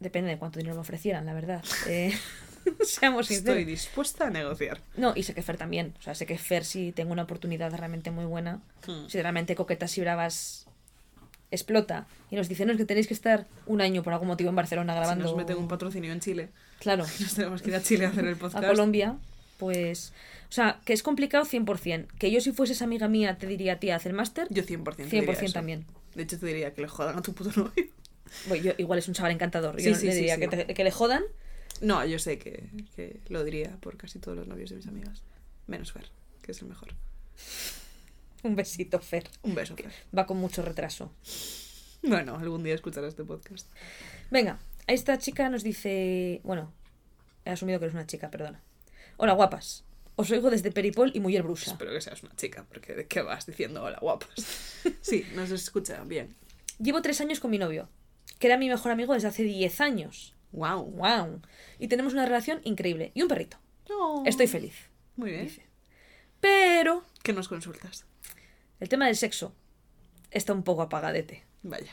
Depende de cuánto dinero me ofrecieran, la verdad. Eh, [LAUGHS] seamos sinceros. Estoy dispuesta a negociar. No, y sé que Fer también. O sea, sé que Fer si tengo una oportunidad realmente muy buena, Hmm. si realmente coquetas y bravas explota y nos dicen, no, es que tenéis que estar un año por algún motivo en Barcelona Si grabando... nos meten un patrocinio en Chile, Claro, [LAUGHS] nos tenemos que ir a Chile a hacer el a podcast. Colombia, pues... O sea, que es complicado 100%. Que yo si fueses amiga mía te diría, tía, haz el máster, Yo 100%. te diría 100% eso. también. De hecho, te diría que le jodan a tu puto novio. [LAUGHS] Bueno, yo, igual es un chaval encantador. Sí, Yo sí, le sí, diría sí. Que, te- que le jodan. No, yo sé que, que lo diría por casi todos los novios de mis amigas. Menos Fer, que es el mejor. [LAUGHS] Un besito, Fer. Un beso, Fer. Va con mucho retraso. Bueno, algún día escucharás este podcast. Venga, esta chica nos dice. Bueno, he asumido que eres una chica, perdona. Hola, guapas. Os oigo desde Peripol y Mujer Brusa. Espero que seas una chica, porque ¿de qué vas diciendo hola guapas? [LAUGHS] Sí, nos escucha bien. Llevo tres años con mi novio, que era mi mejor amigo desde hace 10 años. Wow. ¡Wow! Y tenemos una relación increíble. Y un perrito. No. Estoy feliz. Muy bien. Dice. Pero ¿Qué nos consultas? El tema del sexo está un poco apagadete. Vaya.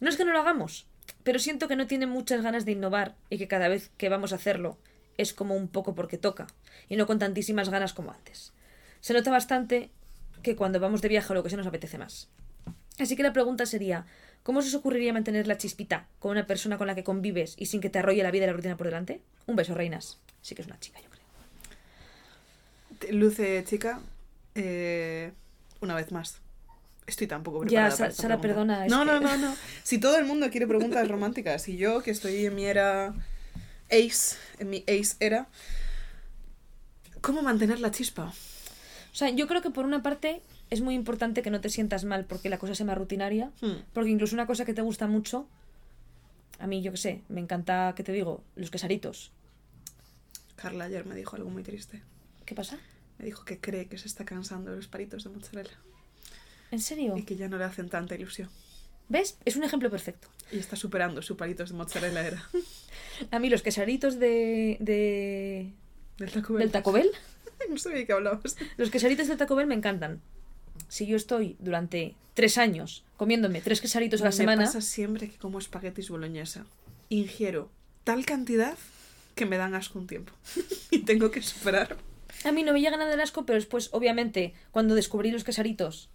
No es que no lo hagamos, pero siento que no tiene muchas ganas de innovar y que cada vez que vamos a hacerlo es como un poco porque toca y no con tantísimas ganas como antes. Se nota bastante que cuando vamos de viaje lo que se nos apetece más. Así que la pregunta sería, ¿cómo se os ocurriría mantener la chispita con una persona con la que convives y sin que te arrolle la vida y la rutina por delante? Un beso, reinas. Sí que es una chica, yo creo. Luce, chica, eh, una vez más. Estoy tan poco Ya, preparada. Sa- para Sara, perdona, No, no, que- no, no. [LAUGHS] Si todo el mundo quiere preguntas románticas y yo, que estoy en mi era ace, en mi ace era, ¿cómo mantener la chispa? O sea, yo creo que por una parte es muy importante que no te sientas mal porque la cosa sea más rutinaria. Hmm. Porque incluso una cosa que te gusta mucho, a mí yo qué sé, me encanta, ¿qué te digo? Los quesaritos. Carla ayer me dijo algo muy triste. ¿Qué pasa? Me dijo que cree que se está cansando de los palitos de mozzarella ¿En serio? y que ya no le hacen tanta ilusión. ¿Ves? Es un ejemplo perfecto. Y está superando su palitos de mozzarella era. [LAUGHS] A mí los quesaritos de, de Del Taco Bell. del Taco Bell, [LAUGHS] No sabía que hablabas. los quesaritos del Taco Bell me encantan. Si yo estoy durante tres años comiéndome tres quesaritos a la Me semana, pasa siempre que como espaguetis boloñesa. Ingiero tal cantidad que me dan asco un tiempo. [LAUGHS] y tengo que superar. A mí no me llega nada de asco, pero después, obviamente, cuando descubrí los quesaritos,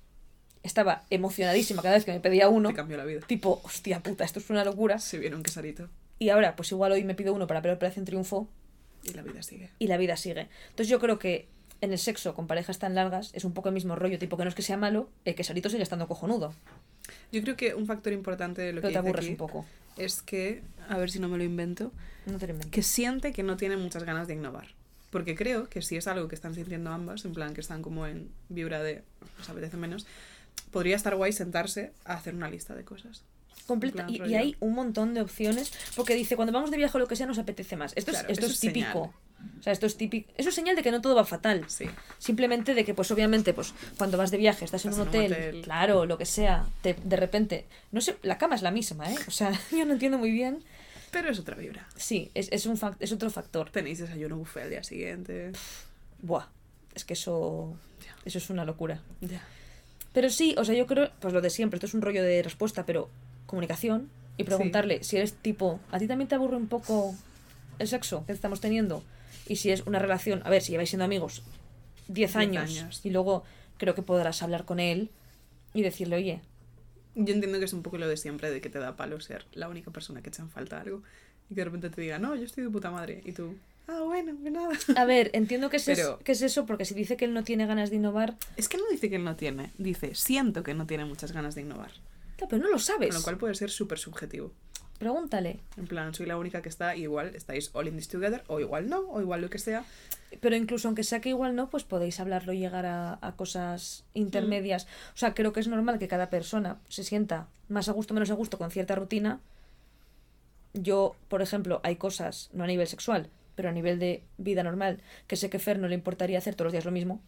estaba emocionadísima cada vez que me pedía uno. Me cambió la vida. Tipo, hostia puta, esto es una locura. Se viene un quesarito. Y ahora, pues igual hoy me pido uno para ver Operación Triunfo Y la vida sigue. y la vida sigue. Entonces yo creo que en el sexo con parejas tan largas es un poco el mismo rollo, tipo que no es que sea malo, el quesarito sigue estando cojonudo, Yo creo que un factor importante de lo pero que te dice aburres aquí un poco. es que, a ver si no me lo invento, No te lo inventes. que siente que no tiene muchas ganas de innovar. Porque creo que si es algo que están sintiendo ambas, en plan que están como en vibra de os apetece menos, podría estar guay sentarse a hacer una lista de cosas. Completa, y, y hay un montón de opciones, porque dice, cuando vamos de viaje o lo que sea, nos apetece más. Esto Claro, es, esto es típico. O sea, esto es típico. Eso es señal de que no todo va fatal. Sí. Simplemente de que, pues obviamente, pues cuando vas de viaje, estás en un Estás en un hotel, hotel. claro, lo que sea, te- de repente, no sé, la cama es la misma, ¿eh? O sea, [LAUGHS] yo no entiendo muy bien. Pero es otra vibra. Sí, es, es, un es otro factor. Tenéis desayuno buffet al día siguiente. Buah, es que eso, eso es una locura. Ya. Pero sí, o sea, yo creo, pues lo de siempre, esto es un rollo de respuesta, pero comunicación y preguntarle si eres tipo, ¿a ti también te aburre un poco el sexo que estamos teniendo? Y si es una relación, a ver, si lleváis siendo amigos 10 Diez años, años. y luego creo que podrás hablar con él y decirle, oye, Yo entiendo que es un poco lo de siempre, de que te da palo ser la única persona que echa en falta algo. Y que de repente te diga, no, yo estoy de puta madre. Y tú, ah, bueno, pues nada. a ver, entiendo que es, Pero- que es eso, porque si dice que él no tiene ganas de innovar, Es que no dice que él no tiene, dice, siento que no tiene muchas ganas de innovar. claro, pero no lo sabes. Con lo cual puede ser súper subjetivo. Pregúntale. En plan, soy la única que está, y igual estáis all in this together, o igual no, o igual lo que sea. Pero incluso aunque sea que igual no, pues podéis hablarlo y llegar a, a cosas intermedias. O sea, creo que es normal que cada persona se sienta más a gusto o menos a gusto con cierta rutina. Yo, por ejemplo, hay cosas, no a nivel sexual, pero a nivel de vida normal, que sé que Fer no le importaría hacer todos los días lo mismo.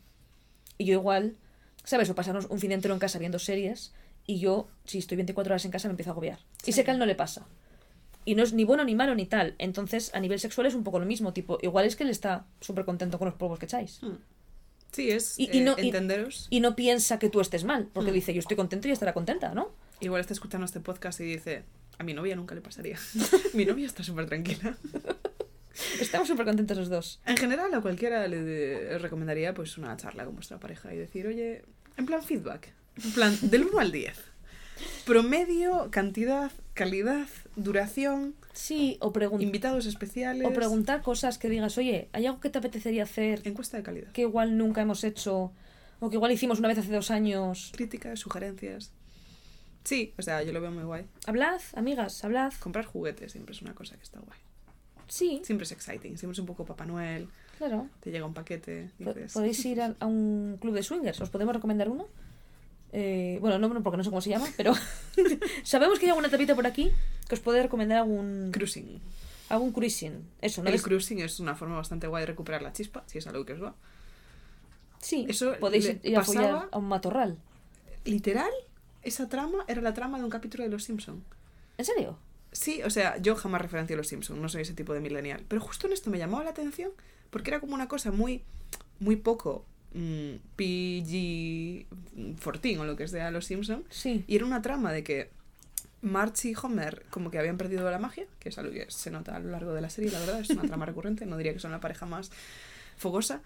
Y yo igual, ¿sabes? O pasarnos un fin entero en casa viendo series y yo, si estoy 24 horas en casa, me empiezo a agobiar. Y sé que a él no le pasa. Y no es ni bueno ni malo ni tal. Entonces, a nivel sexual es un poco lo mismo. Tipo, igual es que él está súper contento con los polvos que echáis. Hmm. Sí, es Y- y eh, no- entenderos. Y no piensa que tú estés mal, porque Mm. dice, yo estoy contento y estará contenta, ¿no? Igual está escuchando este podcast y dice, a mi novia nunca le pasaría. [LAUGHS] mi novia está súper tranquila. [LAUGHS] Estamos súper contentos los dos. En general, a cualquiera le, le recomendaría pues una charla con vuestra pareja y decir, oye, en plan feedback, en plan del 1 al 10. Promedio, cantidad, calidad, duración, Sí, o, pregun- invitados especiales. o preguntar cosas que digas, oye, ¿hay algo que te apetecería hacer Encuesta de calidad. que igual nunca hemos hecho? O que igual hicimos una vez hace dos años. Críticas, sugerencias. Sí, o sea, yo lo veo muy guay. Hablad, amigas, hablad. Comprar juguetes siempre es una cosa que está guay. Sí, Siempre es exciting, siempre es un poco Papá Noel, claro. te llega un paquete, dices... Podéis ir a, a un club de swingers. ¿Os podemos recomendar uno? Eh, bueno, no, porque no sé cómo se llama, pero [LAUGHS] sabemos que hay alguna tapita por aquí que os puede recomendar algún, Cruising. algún cruising. Eso, ¿no? El Es- cruising es una forma bastante guay de recuperar la chispa, si es algo que os va. Sí, Eso podéis ir a follar a un matorral. Literal, esa trama era la trama de un capítulo de Los Simpson. ¿En serio? Sí, o sea, yo jamás referencio a Los Simpson, no soy ese tipo de millennial. Pero justo en esto me llamaba la atención porque era como una cosa muy, muy poco mm, PG-14 o lo que sea Los Simpson. Sí. Y era una trama de que Marge y Homer como que habían perdido la magia, que es algo que se nota a lo largo de la serie, la verdad, es una trama [LAUGHS] recurrente, no diría que son la pareja más fogosa,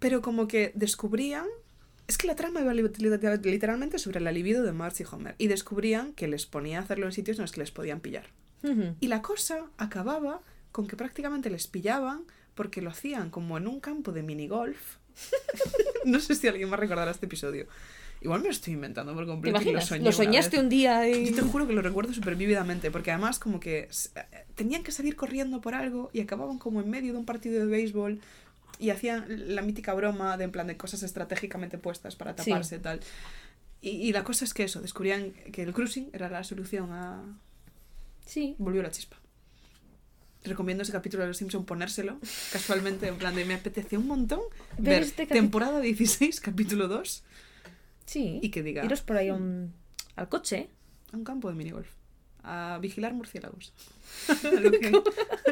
pero como que descubrían, es que la trama iba li- li- literalmente sobre la libido de Marge y Homer, y descubrían que les ponía a hacerlo en sitios en los que les podían pillar. Y la cosa acababa con que prácticamente les pillaban porque lo hacían como en un campo de minigolf. [LAUGHS] no sé si alguien va a recordar este episodio. Igual me lo estoy inventando por ¿Te completo. y imaginas? soñé Lo soñaste un día y... Yo te juro que lo recuerdo súper vívidamente, porque además como que eh, tenían que salir corriendo por algo y acababan como en medio de un partido de béisbol y hacían la mítica broma de en plan de cosas estratégicamente puestas para Sí. taparse y tal. Y, y la cosa es que eso, descubrían que el cruising era la solución a... Sí. Volvió la chispa. Recomiendo ese capítulo de Los Simpson ponérselo casualmente, en plan de me apetecía un montón Ver ver este temporada 16, capítulo 2 Sí. y que diga Iros por ahí un- al coche. A un campo de minigolf. A vigilar murciélagos. [LAUGHS] a, lo que,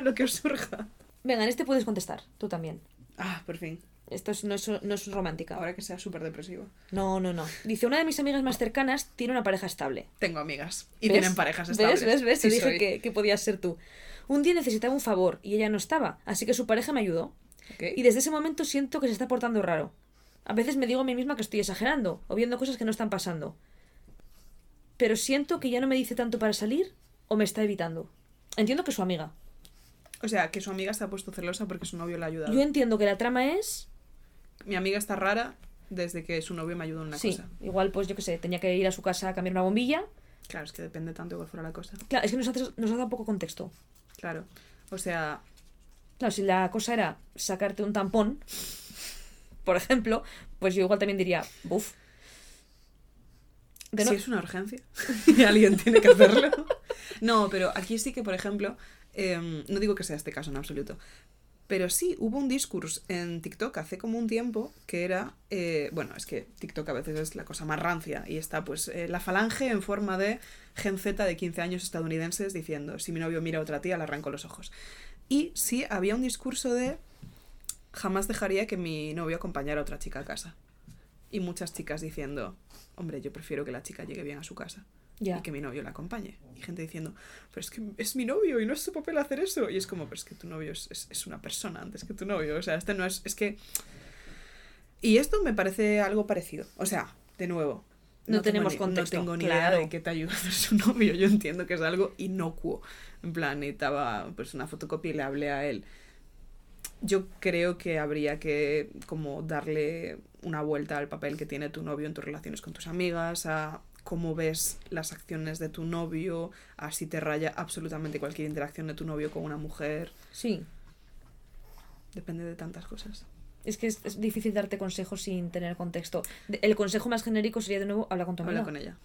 lo que os surja. Venga, en este puedes contestar, tú también. Ah, por fin. Esto es- no, es, no es romántica. Ahora que sea súper depresivo. No, no, no. Dice, una de mis amigas más cercanas tiene una pareja estable. Tengo amigas. Y ¿Ves? tienen parejas estables. ¿Ves? ¿Ves? ¿Ves? Sí Te dije que, que podías ser tú. Un día necesitaba un favor y ella no estaba, así que su pareja me ayudó. Y desde ese momento siento que se está portando raro. A veces me digo a mí misma que estoy exagerando o viendo cosas que no están pasando. Pero siento que ya no me dice tanto para salir o me está evitando. Entiendo que su amiga. O sea, que su amiga se ha puesto celosa porque su novio le ha ayudado. Yo entiendo que la trama es... Mi amiga está rara desde que su novio me ayudó en una sí, cosa. igual pues yo qué sé, tenía que ir a su casa a cambiar una bombilla. Claro, es que depende tanto de cuál fuera la cosa. Claro, es que nos hace, nos ha dado poco contexto. Claro. O sea, Claro, si la cosa era sacarte un tampón, por ejemplo, pues yo igual también diría, buf. No- si es una urgencia [LAUGHS] y alguien tiene que hacerlo. [LAUGHS] No, pero aquí sí que, por ejemplo, em, no digo que sea este caso en absoluto, pero sí hubo un discurso en TikTok hace como un tiempo que era, eh, bueno, es que TikTok a veces es la cosa más rancia y está pues eh, la falange en forma de Gen Z de 15 años estadounidenses diciendo, si mi novio mira a otra tía, le arranco los ojos. Y sí había un discurso de, jamás dejaría que mi novio acompañara a otra chica a casa. Y muchas chicas diciendo, hombre, yo prefiero que la chica llegue bien a su casa Y que mi novio la acompañe. Y gente diciendo, pero es que es mi novio y no es su papel hacer eso. Y es como, pero es que tu novio es, es- es una persona antes que tu novio. O sea, este no es. Es que. Y esto me parece algo parecido. O sea, de nuevo. No tengo tenemos ni- contexto, No tengo ni claro. idea de qué te ayuda [LAUGHS] a hacer su novio. Yo entiendo que es algo inocuo. En plan, necesitaba pues una fotocopia y le hablé a él. Yo creo que habría que como darle una vuelta al papel que tiene tu novio en tus relaciones con tus amigas, a cómo ves las acciones de tu novio, a si te raya absolutamente cualquier interacción de tu novio con una mujer. Sí. Depende de tantas cosas. Es que es, es difícil darte consejos sin tener contexto. El consejo más genérico sería de nuevo habla con tu Habla amiga. con ella.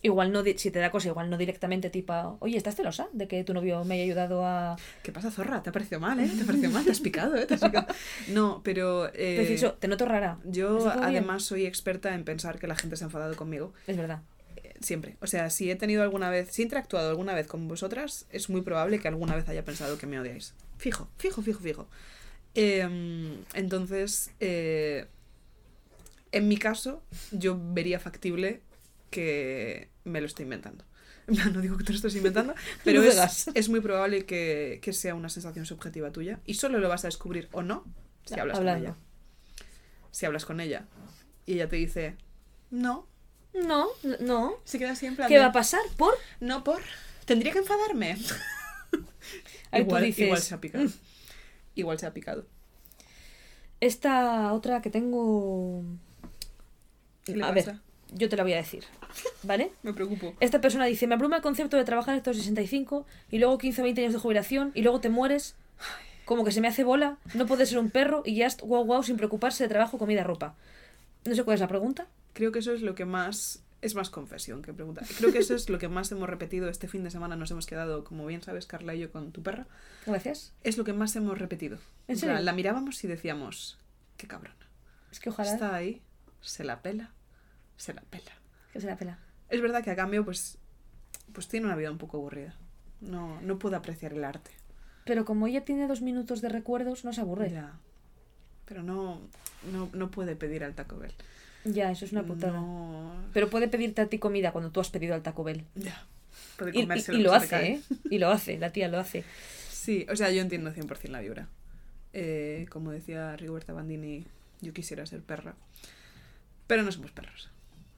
Igual no, si te da cosa, igual no directamente tipo, oye, ¿estás celosa de que tu novio me haya ayudado a... ¿Qué pasa, zorra? ¿Te ha parecido mal, eh? ¿Te ha parecido mal? ¿Te has picado, eh? ¿Te has picado? No, pero... eh, te noto rara. yo además soy experta en pensar que la gente se ha enfadado conmigo. Es verdad. eh, Siempre. O sea, si he tenido alguna vez, si he interactuado alguna vez con vosotras, es muy probable que alguna vez haya pensado que me odiáis. Fijo, fijo, fijo, fijo. Em, entonces, eh, en mi caso, yo vería factible que me lo esté inventando. [LAUGHS] No digo que te lo estés inventando, [LAUGHS] pero No es, es muy probable que, que sea una sensación subjetiva tuya y solo lo vas a descubrir o no si hablas Hablando. con ella. Si hablas con ella y ella te dice, no, No, no. se queda siempre ¿Qué va a pasar? ¿Por? no por. Tendría que enfadarme. [LAUGHS] Ahí igual, dices, igual se ha picado. "Mm". Igual se ha picado. Esta otra que tengo... ¿Qué le a pasa? ver, yo te la voy a decir. ¿Vale? [LAUGHS] Me preocupo. Esta persona dice, me abruma el concepto de trabajar hasta los 65 y luego 15 o 20 años de jubilación y luego te mueres. Como que se me hace bola, no puedes ser un perro y ya guau guau sin preocuparse de trabajo, comida, ropa. No sé cuál es la pregunta. Creo que eso es lo que más. Es más confesión que pregunta. Creo que eso es lo que más hemos repetido este fin de semana. Nos hemos quedado, como bien sabes, Carla y yo con tu perra. Gracias. Es lo que más hemos repetido. ¿En O sea, serio? la mirábamos y decíamos, qué cabrona. Es que ojalá Está ahí, se la pela, se la pela. que se la pela. Es verdad que a cambio, pues, pues tiene una vida un poco aburrida. No, no puede apreciar el arte. Pero como ella tiene dos minutos de recuerdos, no se aburre. Ya, Ya. Pero no, no, no puede pedir al Taco Bell. eso es una putada. No... Pero puede pedirte a ti comida cuando tú has pedido al Taco Bell. Ya. Puede Y, y- y lo hace. ¿eh? Y lo hace, la tía lo hace. Sí, o sea, yo entiendo 100% la vibra. Eh, como decía Rigoberta Bandini, yo quisiera ser perra. Pero no somos perros.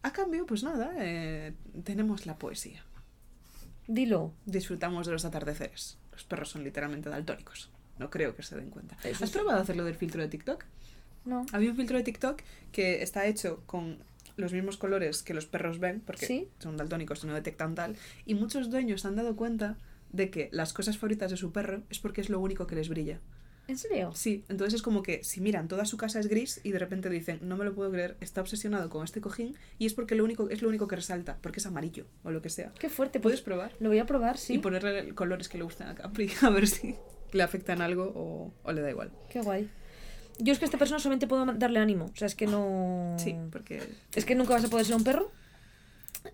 A cambio, pues nada, eh, tenemos la poesía. Dilo. Disfrutamos de los atardeceres. Los perros son literalmente daltónicos. No creo que se den cuenta. Eso ¿Has sí. probado hacerlo del filtro de TikTok? No. Había un filtro de TikTok que está hecho con los mismos colores que los perros ven, porque Sí. son daltónicos y no detectan tal. Y muchos dueños se han dado cuenta de que las cosas favoritas de su perro es porque es lo único que les brilla. ¿En serio? Sí, entonces es como que si miran, toda su casa es gris y de repente dicen, no me lo puedo creer, está obsesionado con este cojín y es porque lo único, es lo único que resalta, porque es amarillo o lo que sea. Qué fuerte. ¿Puedes Pues probar? lo voy a probar, sí. Y ponerle colores que le gustan a Capri, [LAUGHS] a ver si le afectan algo o, o le da igual. Qué guay. Yo es que a esta persona solamente puedo darle ánimo. O sea, es que no. Sí, porque Es que nunca vas a poder ser un perro.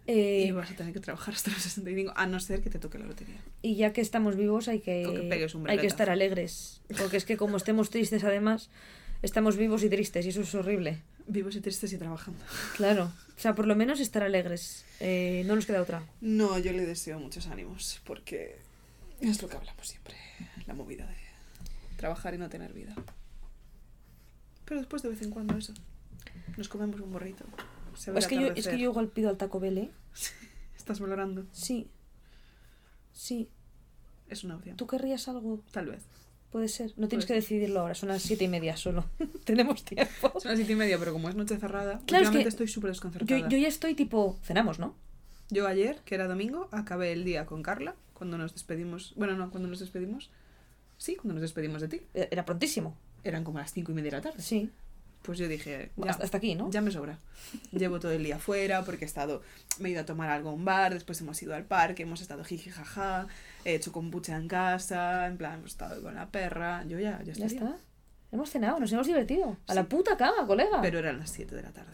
Eh, Y vas a tener que trabajar hasta los 65, a no ser que te toque la lotería. y ya que estamos vivos hay que que, hay que estar alegres. Porque es que como estemos tristes además, estamos vivos y tristes y eso es horrible. Vivos y tristes y trabajando. Claro. O sea, por lo menos estar alegres. Eh, no nos queda otra. No, yo le deseo muchos ánimos, porque es lo que hablamos siempre, la movida de trabajar y no tener vida. Pero después de vez en cuando eso, nos comemos un borrito. Se ve Es el que, yo, es que yo igual pido al Taco Bell, ¿eh? [LAUGHS] Estás valorando, Sí. Sí. es una opción. ¿Tú querrías algo? Tal vez. Puede ser. No tienes Puede que decidirlo ahora. Son las siete y media solo. [LAUGHS] Tenemos tiempo. Son las siete y media, pero como es noche cerrada, Claro, es que estoy súper desconcertada. Yo, yo ya estoy tipo... Cenamos, ¿no? Yo ayer, que era domingo, acabé el día con Carla, cuando nos despedimos. Bueno, no, cuando nos despedimos. Sí, cuando nos despedimos de ti. Eh, Era prontísimo. Eran como las cinco y media de la tarde. Sí. Pues yo dije, ya, Hasta, aquí, ¿no? ya me sobra. Llevo todo el día fuera porque he estado, me he ido a tomar algo a un bar, después hemos ido al parque, hemos estado jiji jaja, he hecho kombucha en casa, en plan, hemos estado con la perra. Yo ya, ya Ya está. Hemos cenado, nos hemos divertido. A la puta cama, colega. Pero eran las 7 de la tarde.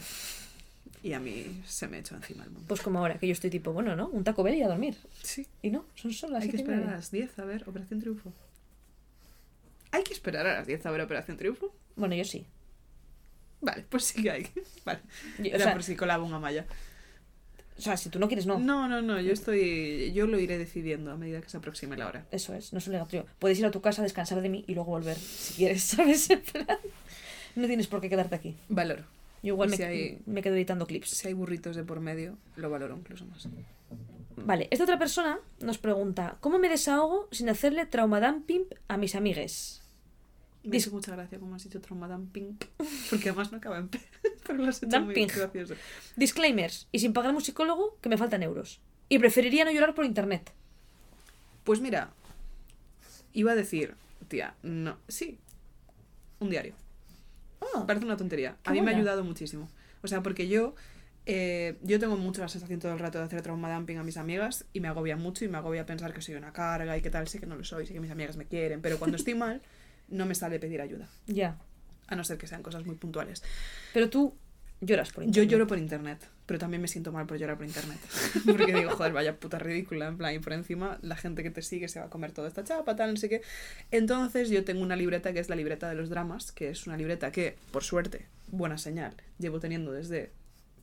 Y a mí se me echó encima el mundo. Pues como ahora, que yo estoy tipo, bueno, ¿no? Un Taco Bell y a dormir. Sí, Y no, son solo las hay que esperar a las 10 a ver Operación Triunfo. Hay que esperar a las 10 a ver Operación Triunfo. Bueno, yo sí. Vale, pues sí que hay. Vale. O sea, por si colaba una malla. o sea, si tú no quieres, no. No, no, no, yo estoy. Yo lo iré decidiendo a medida que se aproxime la hora. Eso es, no es obligatorio. Puedes ir a tu casa, descansar de mí y luego volver, si quieres, [LAUGHS] ¿sabes? En plan, no tienes por qué quedarte aquí. Valoro. Yo igual me, si hay- me quedo editando clips. Si hay burritos de por medio, lo valoro incluso más. Vale, esta otra persona nos pregunta, ¿cómo me desahogo sin hacerle traumadumping a mis amigues? Me hizo mucha gracia como has dicho traumadumping, [LAUGHS] porque además no acaba en P, [LAUGHS] pero lo has hecho muy Dumping. gracioso. Disclaimers, y sin pagar un psicólogo, que me faltan euros. Y preferiría no llorar por internet. Pues mira, iba a decir, tía, no, sí, un diario. Ah, Parece una tontería. A mí me ha ayudado muchísimo. O sea, porque yo, eh, yo tengo mucho la sensación todo el rato de hacer traumadumping a mis amigas y me agobia mucho y me agobia pensar que soy una carga y que tal. Sé que no lo soy, sé que mis amigas me quieren, pero cuando estoy [LAUGHS] mal, no me sale pedir ayuda. ya. A no ser que sean cosas muy puntuales. Pero tú lloras por Yo internet. lloro por internet, pero también me siento mal por llorar por internet. [LAUGHS] Porque digo, joder, vaya puta ridícula, en plan, y por encima la gente que te sigue se va a comer toda esta chapa, tal, no sé qué. Entonces yo tengo una libreta que es la libreta de los dramas, que es una libreta que, por suerte, buena señal, llevo teniendo desde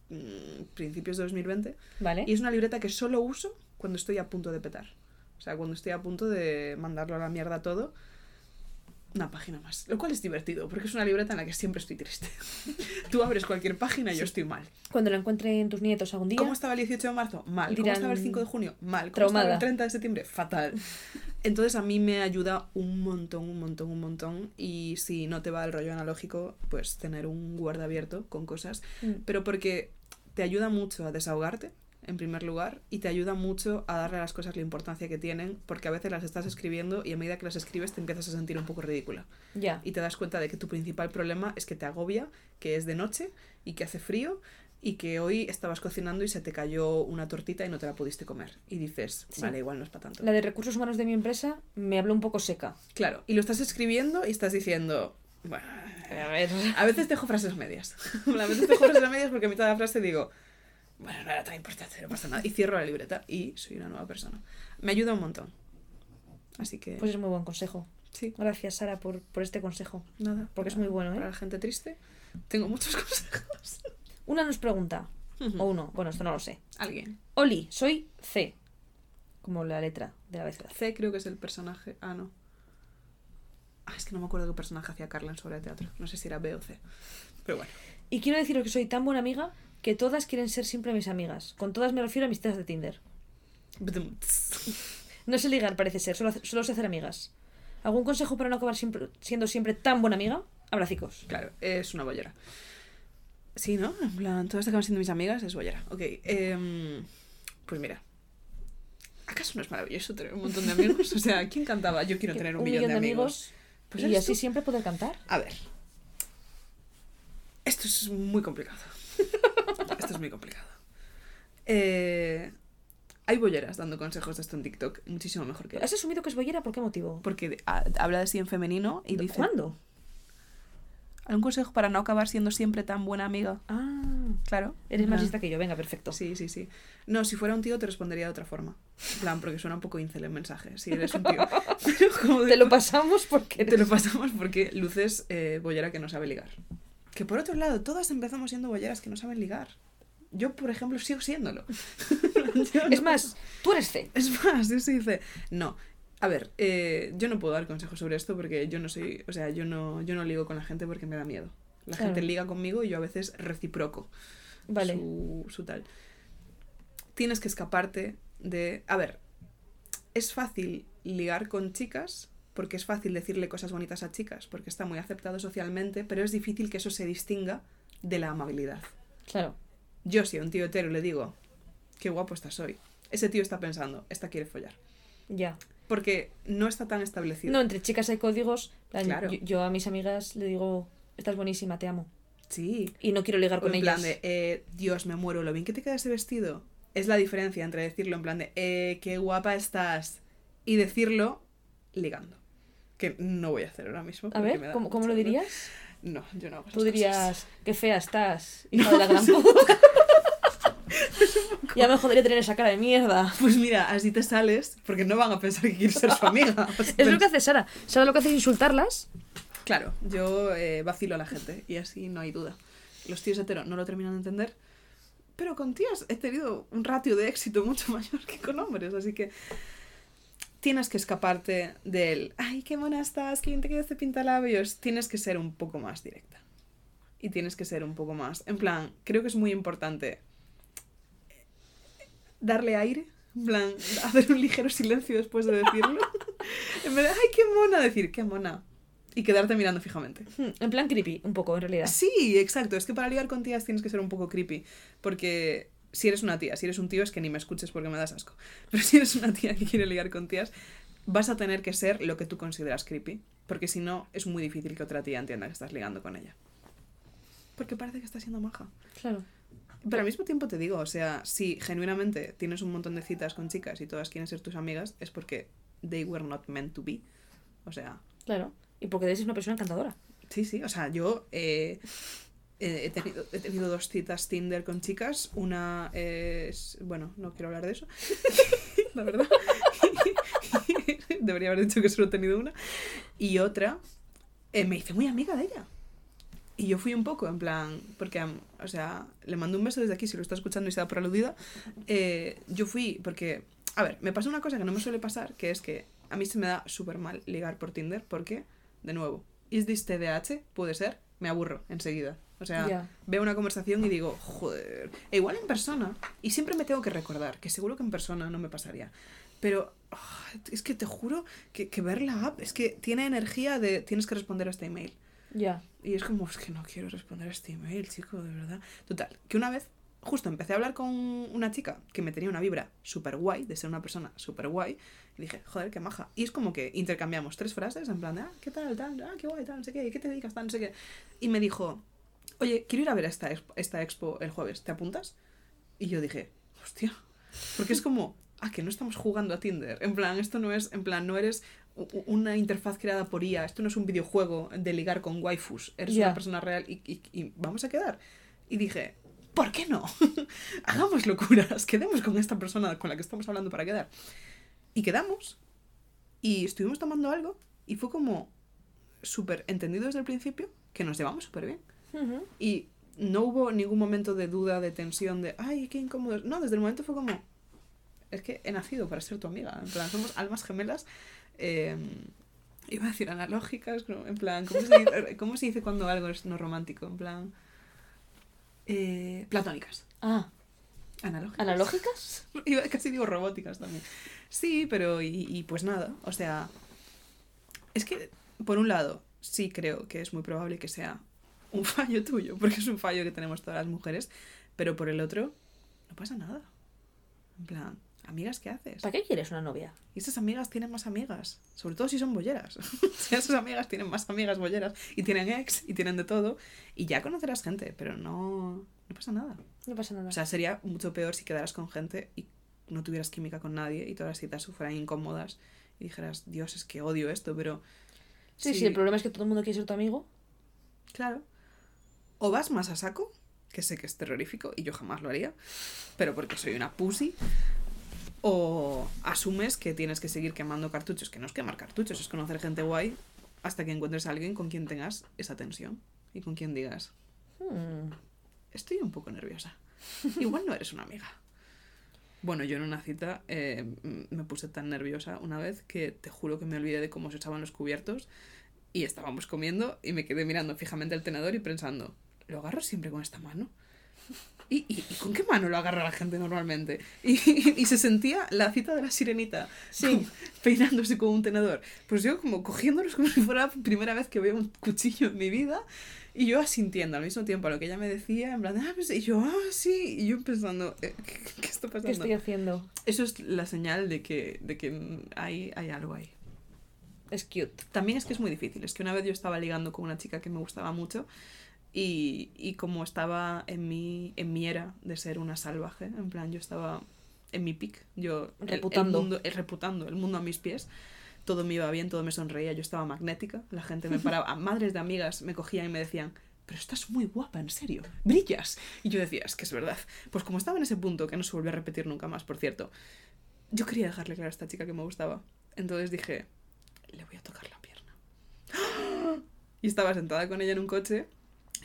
mm, principios de 2020. Vale. Y es una libreta que solo uso cuando estoy a punto de petar. O sea, cuando estoy a punto de mandarlo a la mierda todo. Una página más. Lo cual es divertido, porque es una libreta en la que siempre estoy triste. [LAUGHS] Tú abres cualquier página y yo estoy mal. Cuando lo encuentren tus nietos algún día. ¿Cómo estaba el 18 de marzo? Mal. ¿Cómo estaba el 5 de junio? Mal. ¿Cómo traumada. estaba el 30 de septiembre? Fatal. Entonces a mí me ayuda un montón, un montón, un montón. Y si no te va el rollo analógico, pues tener un guarda abierto con cosas. Mm. Pero porque te ayuda mucho a desahogarte, en primer lugar, y te ayuda mucho a darle a las cosas la importancia que tienen, porque a veces las estás escribiendo y a medida que las escribes te empiezas a sentir un poco ridícula. Ya. Y te das cuenta de que tu principal problema es que te agobia, que es de noche y que hace frío y que hoy estabas cocinando y se te cayó una tortita y no te la pudiste comer. Y dices, Sí. vale, igual no es para tanto. La de recursos humanos de mi empresa me habló un poco seca. Claro, y lo estás escribiendo y estás diciendo, bueno, A ver. a veces dejo frases medias. [LAUGHS] a veces dejo frases medias porque a mitad de la frase digo, bueno, no era tan importante, no pasa nada. Y cierro la libreta y soy una nueva persona. Me ayuda un montón. Así que, Pues es muy buen consejo. sí, Gracias, Sara, por, por este consejo. nada. Porque es muy bueno, ¿eh? Para la gente triste, tengo muchos [LAUGHS] consejos. Una nos pregunta, o uno, bueno, esto no lo sé. Alguien. Oli, soy C. Como la letra de la abecedario. C creo que es el personaje. Ah, no. Ah, es que no me acuerdo qué personaje hacía Carla en Sobre Teatro. No sé si era B o C. Pero bueno. Y quiero deciros que soy tan buena amiga que todas quieren ser siempre mis amigas. Con todas me refiero a mis de Tinder. No sé ligar, parece ser, solo, solo sé hacer amigas. ¿Algún consejo para no acabar siempre, siendo siempre tan buena amiga? Abracicos. Claro, es una bollera. Sí, ¿no? En plan, todas acaban siendo mis amigas, es bollera. Ok, em, pues mira. ¿Acaso no es maravilloso tener un montón de amigos? O sea, ¿quién cantaba? Yo quiero tener un, millón, de amigos. Pues y así tú. siempre poder cantar. A ver. Esto es muy complicado. Esto es muy complicado. Eh, hay bolleras dando consejos de esto en TikTok, muchísimo mejor que yo. ¿Has asumido que es bollera? ¿Por qué motivo? Porque ha- habla así en femenino y dice... ¿Cuándo? ¿Algún consejo para no acabar siendo siempre tan buena amiga? Ah, Claro. Eres más lista que yo, venga, perfecto. Sí, sí, sí. No, si fuera un tío te respondería de otra forma. En plan, porque suena un poco incel el mensaje. Si eres un tío. [LAUGHS] Como de- Te lo pasamos porque te lo pasamos porque luces eh, bollera que no sabe ligar. Que por otro lado, todas empezamos siendo bolleras que no saben ligar. Yo, por ejemplo, sigo siéndolo. [LAUGHS] Yo Es más, tú eres C. Es más, yo sí dice, no. A ver, eh, yo no puedo dar consejos sobre esto porque yo no soy, o sea, yo no, yo no ligo con la gente porque me da miedo. La Claro. gente liga conmigo y yo a veces reciproco Vale. su, su tal. Tienes que escaparte de... A ver, es fácil ligar con chicas porque es fácil decirle cosas bonitas a chicas porque está muy aceptado socialmente, pero es difícil que eso se distinga de la amabilidad. Claro. Yo si a un tío hetero le digo, qué guapo estás hoy, ese tío está pensando, esta quiere follar. Ya. Porque no está tan establecido. No, entre chicas hay códigos. plan, Claro. Yo, yo a mis amigas le digo, estás buenísima, te amo. Sí. Y no quiero ligar O con en plan ellas. de, eh, Dios, me muero, lo bien que te queda ese vestido. Es la diferencia entre decirlo en plan de, eh, qué guapa estás, y decirlo ligando. Que no voy a hacer ahora mismo. A me ver, da ¿cómo, lo dirías? No, yo no hago esas Tú cosas. dirías, qué fea estás, [LAUGHS] hija de la gran puta. [LAUGHS] ya me jodería tener esa cara de mierda. Pues mira, así te sales, porque no van a pensar que quieres ser su amiga. [LAUGHS] Es lo que hace Sara. Sara lo que hace es insultarlas. Claro, yo eh, vacilo a la gente y así no hay duda. Los tíos heteros no lo terminan de entender, pero con tías he tenido un ratio de éxito mucho mayor que con hombres, así que tienes que escaparte del, ay, qué mona estás, qué bien te queda este pintalabios. Tienes que ser un poco más directa. Y tienes que ser un poco más, en plan, creo que es muy importante darle aire, en plan, hacer un ligero silencio después de decirlo. [LAUGHS] en vez de, ay, qué mona, decir, qué mona. Y quedarte mirando fijamente. Hmm, En plan creepy, un poco, en realidad. Sí, exacto. Es que para ligar con tías tienes que ser un poco creepy. Porque si eres una tía, si eres un tío, es que ni me escuches porque me das asco. [LAUGHS] Pero si eres una tía que quiere ligar con tías, vas a tener que ser lo que tú consideras creepy. Porque si no, es muy difícil que otra tía entienda que estás ligando con ella. Porque parece que estás siendo maja. Claro. Pero al mismo tiempo te digo, o sea, si genuinamente tienes un montón de citas con chicas y todas quieren ser tus amigas, es porque they were not meant to be. O sea, Claro. Y porque eres una persona encantadora. Sí, sí, o sea, yo eh, he, tenido, he tenido dos citas Tinder con chicas. Una es. Bueno, no quiero hablar de eso. [LAUGHS] La verdad. [LAUGHS] Debería haber dicho que solo he tenido una. Y otra eh, me hice muy amiga de ella. Y yo fui un poco, en plan, porque, o sea, le mando un beso desde aquí si lo está escuchando y se da por aludida. Eh, yo fui, porque, a ver, me pasó una cosa que no me suele pasar, que es que a mí se me da súper mal ligar por Tinder, porque, de nuevo, ¿is this TDAH? Puede ser, me aburro enseguida. O sea, Ya. veo una conversación y digo, joder, e igual en persona, y siempre me tengo que recordar, que seguro que en persona no me pasaría. Pero ah, es que te juro que, que ver la app es que tiene energía de tienes que responder a este email. Ya. Y es como, es que no quiero responder a este email, chico, de verdad. Total, que una vez, justo empecé a hablar con una chica que me tenía una vibra súper guay, de ser una persona súper guay, y dije, joder, qué maja. Y es como que intercambiamos tres frases, en plan de, ah, ¿qué tal, tal, ah, qué guay, tal, no sé qué, ¿qué te dedicas, tal, no sé qué. Y me dijo, oye, quiero ir a ver esta, expo- esta expo el jueves, ¿te apuntas? Y yo dije, hostia, porque es como, ah, que no estamos jugando a Tinder. En plan, esto no es, en plan, no eres una interfaz creada por IA, esto no es un videojuego de ligar con waifus, eres una persona real y, y- y vamos a quedar. Y dije, ¿por qué no? [LAUGHS] Hagamos locuras, quedemos con esta persona con la que estamos hablando para quedar. Y quedamos, y estuvimos tomando algo, y fue como súper entendido desde el principio que nos llevamos súper bien. Y no hubo ningún momento de duda, de tensión, de, ay, qué incómodo. No, desde el momento fue como, es que he nacido para ser tu amiga. En plan, somos almas gemelas. eh, iba a decir analógicas, en plan, ¿cómo se, dice, [LAUGHS] cómo se dice cuando algo es no romántico? En plan, eh, platónicas. Ah, ¿Analógicas? ¿analógicas? [LAUGHS] Iba- casi digo robóticas también. Sí, pero y, y pues nada, o sea, es que por un lado sí creo que es muy probable que sea un fallo tuyo, porque es un fallo que tenemos todas las mujeres, pero por el otro no pasa nada. En plan, amigas, ¿qué haces? ¿Para qué quieres una novia? Y esas amigas tienen más amigas, sobre todo si son bolleras. [LAUGHS] sea, esas amigas tienen más amigas bolleras y tienen ex y tienen de todo y ya conocerás gente, pero no, no pasa nada. No pasa nada. O sea, sería mucho peor si quedaras con gente y no tuvieras química con nadie y todas las citas fueran incómodas y dijeras, Dios, es que odio esto, pero... sí, sí, el problema es que todo el mundo quiere ser tu amigo. Claro. O vas más a saco que sé que es terrorífico y yo jamás lo haría, pero porque soy una pussy, o asumes que tienes que seguir quemando cartuchos, que no es quemar cartuchos, es conocer gente guay hasta que encuentres a alguien con quien tengas esa tensión y con quien digas, Hmm. estoy un poco nerviosa. [LAUGHS] Igual no eres una amiga. Bueno, yo en una cita eh, me puse tan nerviosa una vez que te juro que me olvidé de cómo se echaban los cubiertos y estábamos comiendo y me quedé mirando fijamente el tenedor y pensando, ¿lo agarro siempre con esta mano? ¿Y, y, y con qué mano lo agarra la gente normalmente? Y, y se sentía la cita de la sirenita, Sí. peinándose con un tenedor. Pues yo como cogiéndolos como si fuera la primera vez que veo un cuchillo en mi vida y yo asintiendo al mismo tiempo a lo que ella me decía, en plan, ah, pues, y yo, ah, sí, y yo pensando, eh, ¿qué, qué está pasando? ¿Qué estoy haciendo? Eso es la señal de que, de que hay, hay algo ahí. Es cute. También es que es muy difícil. Es que una vez yo estaba ligando con una chica que me gustaba mucho y, y como estaba en mi, en mi era de ser una salvaje, en plan, yo estaba en mi pic, yo Reputando. El, mundo, eh, reputando el mundo a mis pies. Todo me iba bien, todo me sonreía, yo estaba magnética. La gente me paraba, [LAUGHS] a madres de amigas me cogían y me decían, pero estás muy guapa, en serio, brillas. Y yo decía, es que es verdad. Pues como estaba en ese punto, que no se volvió a repetir nunca más, por cierto, yo quería dejarle claro a esta chica que me gustaba. Entonces dije, le voy a tocar la pierna. [GASPS] Y estaba sentada con ella en un coche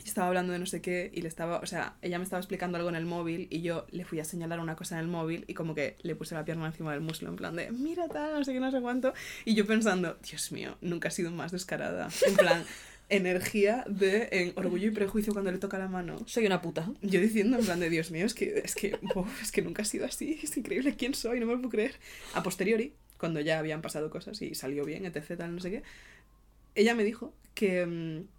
estaba hablando de no sé qué y le estaba, o sea, ella me estaba explicando algo en el móvil y yo le fui a señalar una cosa en el móvil y como que le puse la pierna encima del muslo en plan de, mira tal, no sé qué, no sé cuánto. Y yo pensando, Dios mío, nunca he sido más descarada. En plan, [LAUGHS] energía de en orgullo y prejuicio cuando le toca la mano. Soy una puta. Yo diciendo en plan de Dios mío, es que, es que, es que nunca ha sido así, es increíble quién soy, no me lo puedo creer. A posteriori, cuando ya habían pasado cosas y salió bien, etc, tal, no sé qué, ella me dijo que, mm,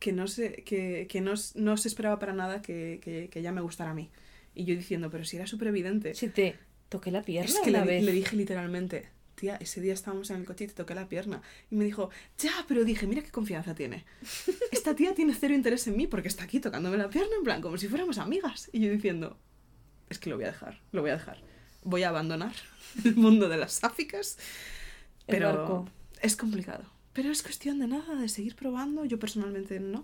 que, no, se, que, que no, no se esperaba para nada que, que, que ella me gustara a mí. Y yo diciendo, pero si era súper evidente. Si te toqué la pierna Es que una le, vez. le dije literalmente, tía, ese día estábamos en el coche y te toqué la pierna. Y me dijo, ya, pero dije, mira qué confianza tiene. [LAUGHS] Esta tía tiene cero interés en mí porque está aquí tocándome la pierna en plan, como si fuéramos amigas. Y yo diciendo, es que lo voy a dejar, lo voy a dejar. Voy a abandonar [LAUGHS] el mundo de las sáficas. El Pero barco. es complicado. Pero es cuestión de nada, de seguir probando. Yo personalmente no.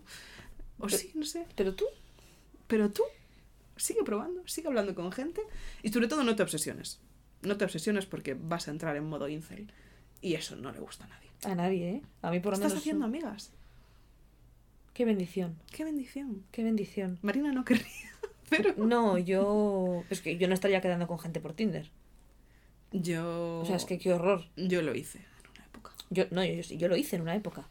O Pero- sí, no sé. Pero tú, Pero tú sigue probando, sigue hablando con gente y sobre todo no te obsesiones. No te obsesiones porque vas a entrar en modo incel y eso no le gusta a nadie. a nadie, ¿eh? A mí por lo Estás menos. haciendo amigas. Qué bendición, Qué bendición. qué bendición. Marina no querría, [LAUGHS] pero No, yo. Es que yo no estaría quedando con gente por Tinder. yo O sea, es que qué horror. yo lo hice. Yo, no, yo, yo lo hice en una época.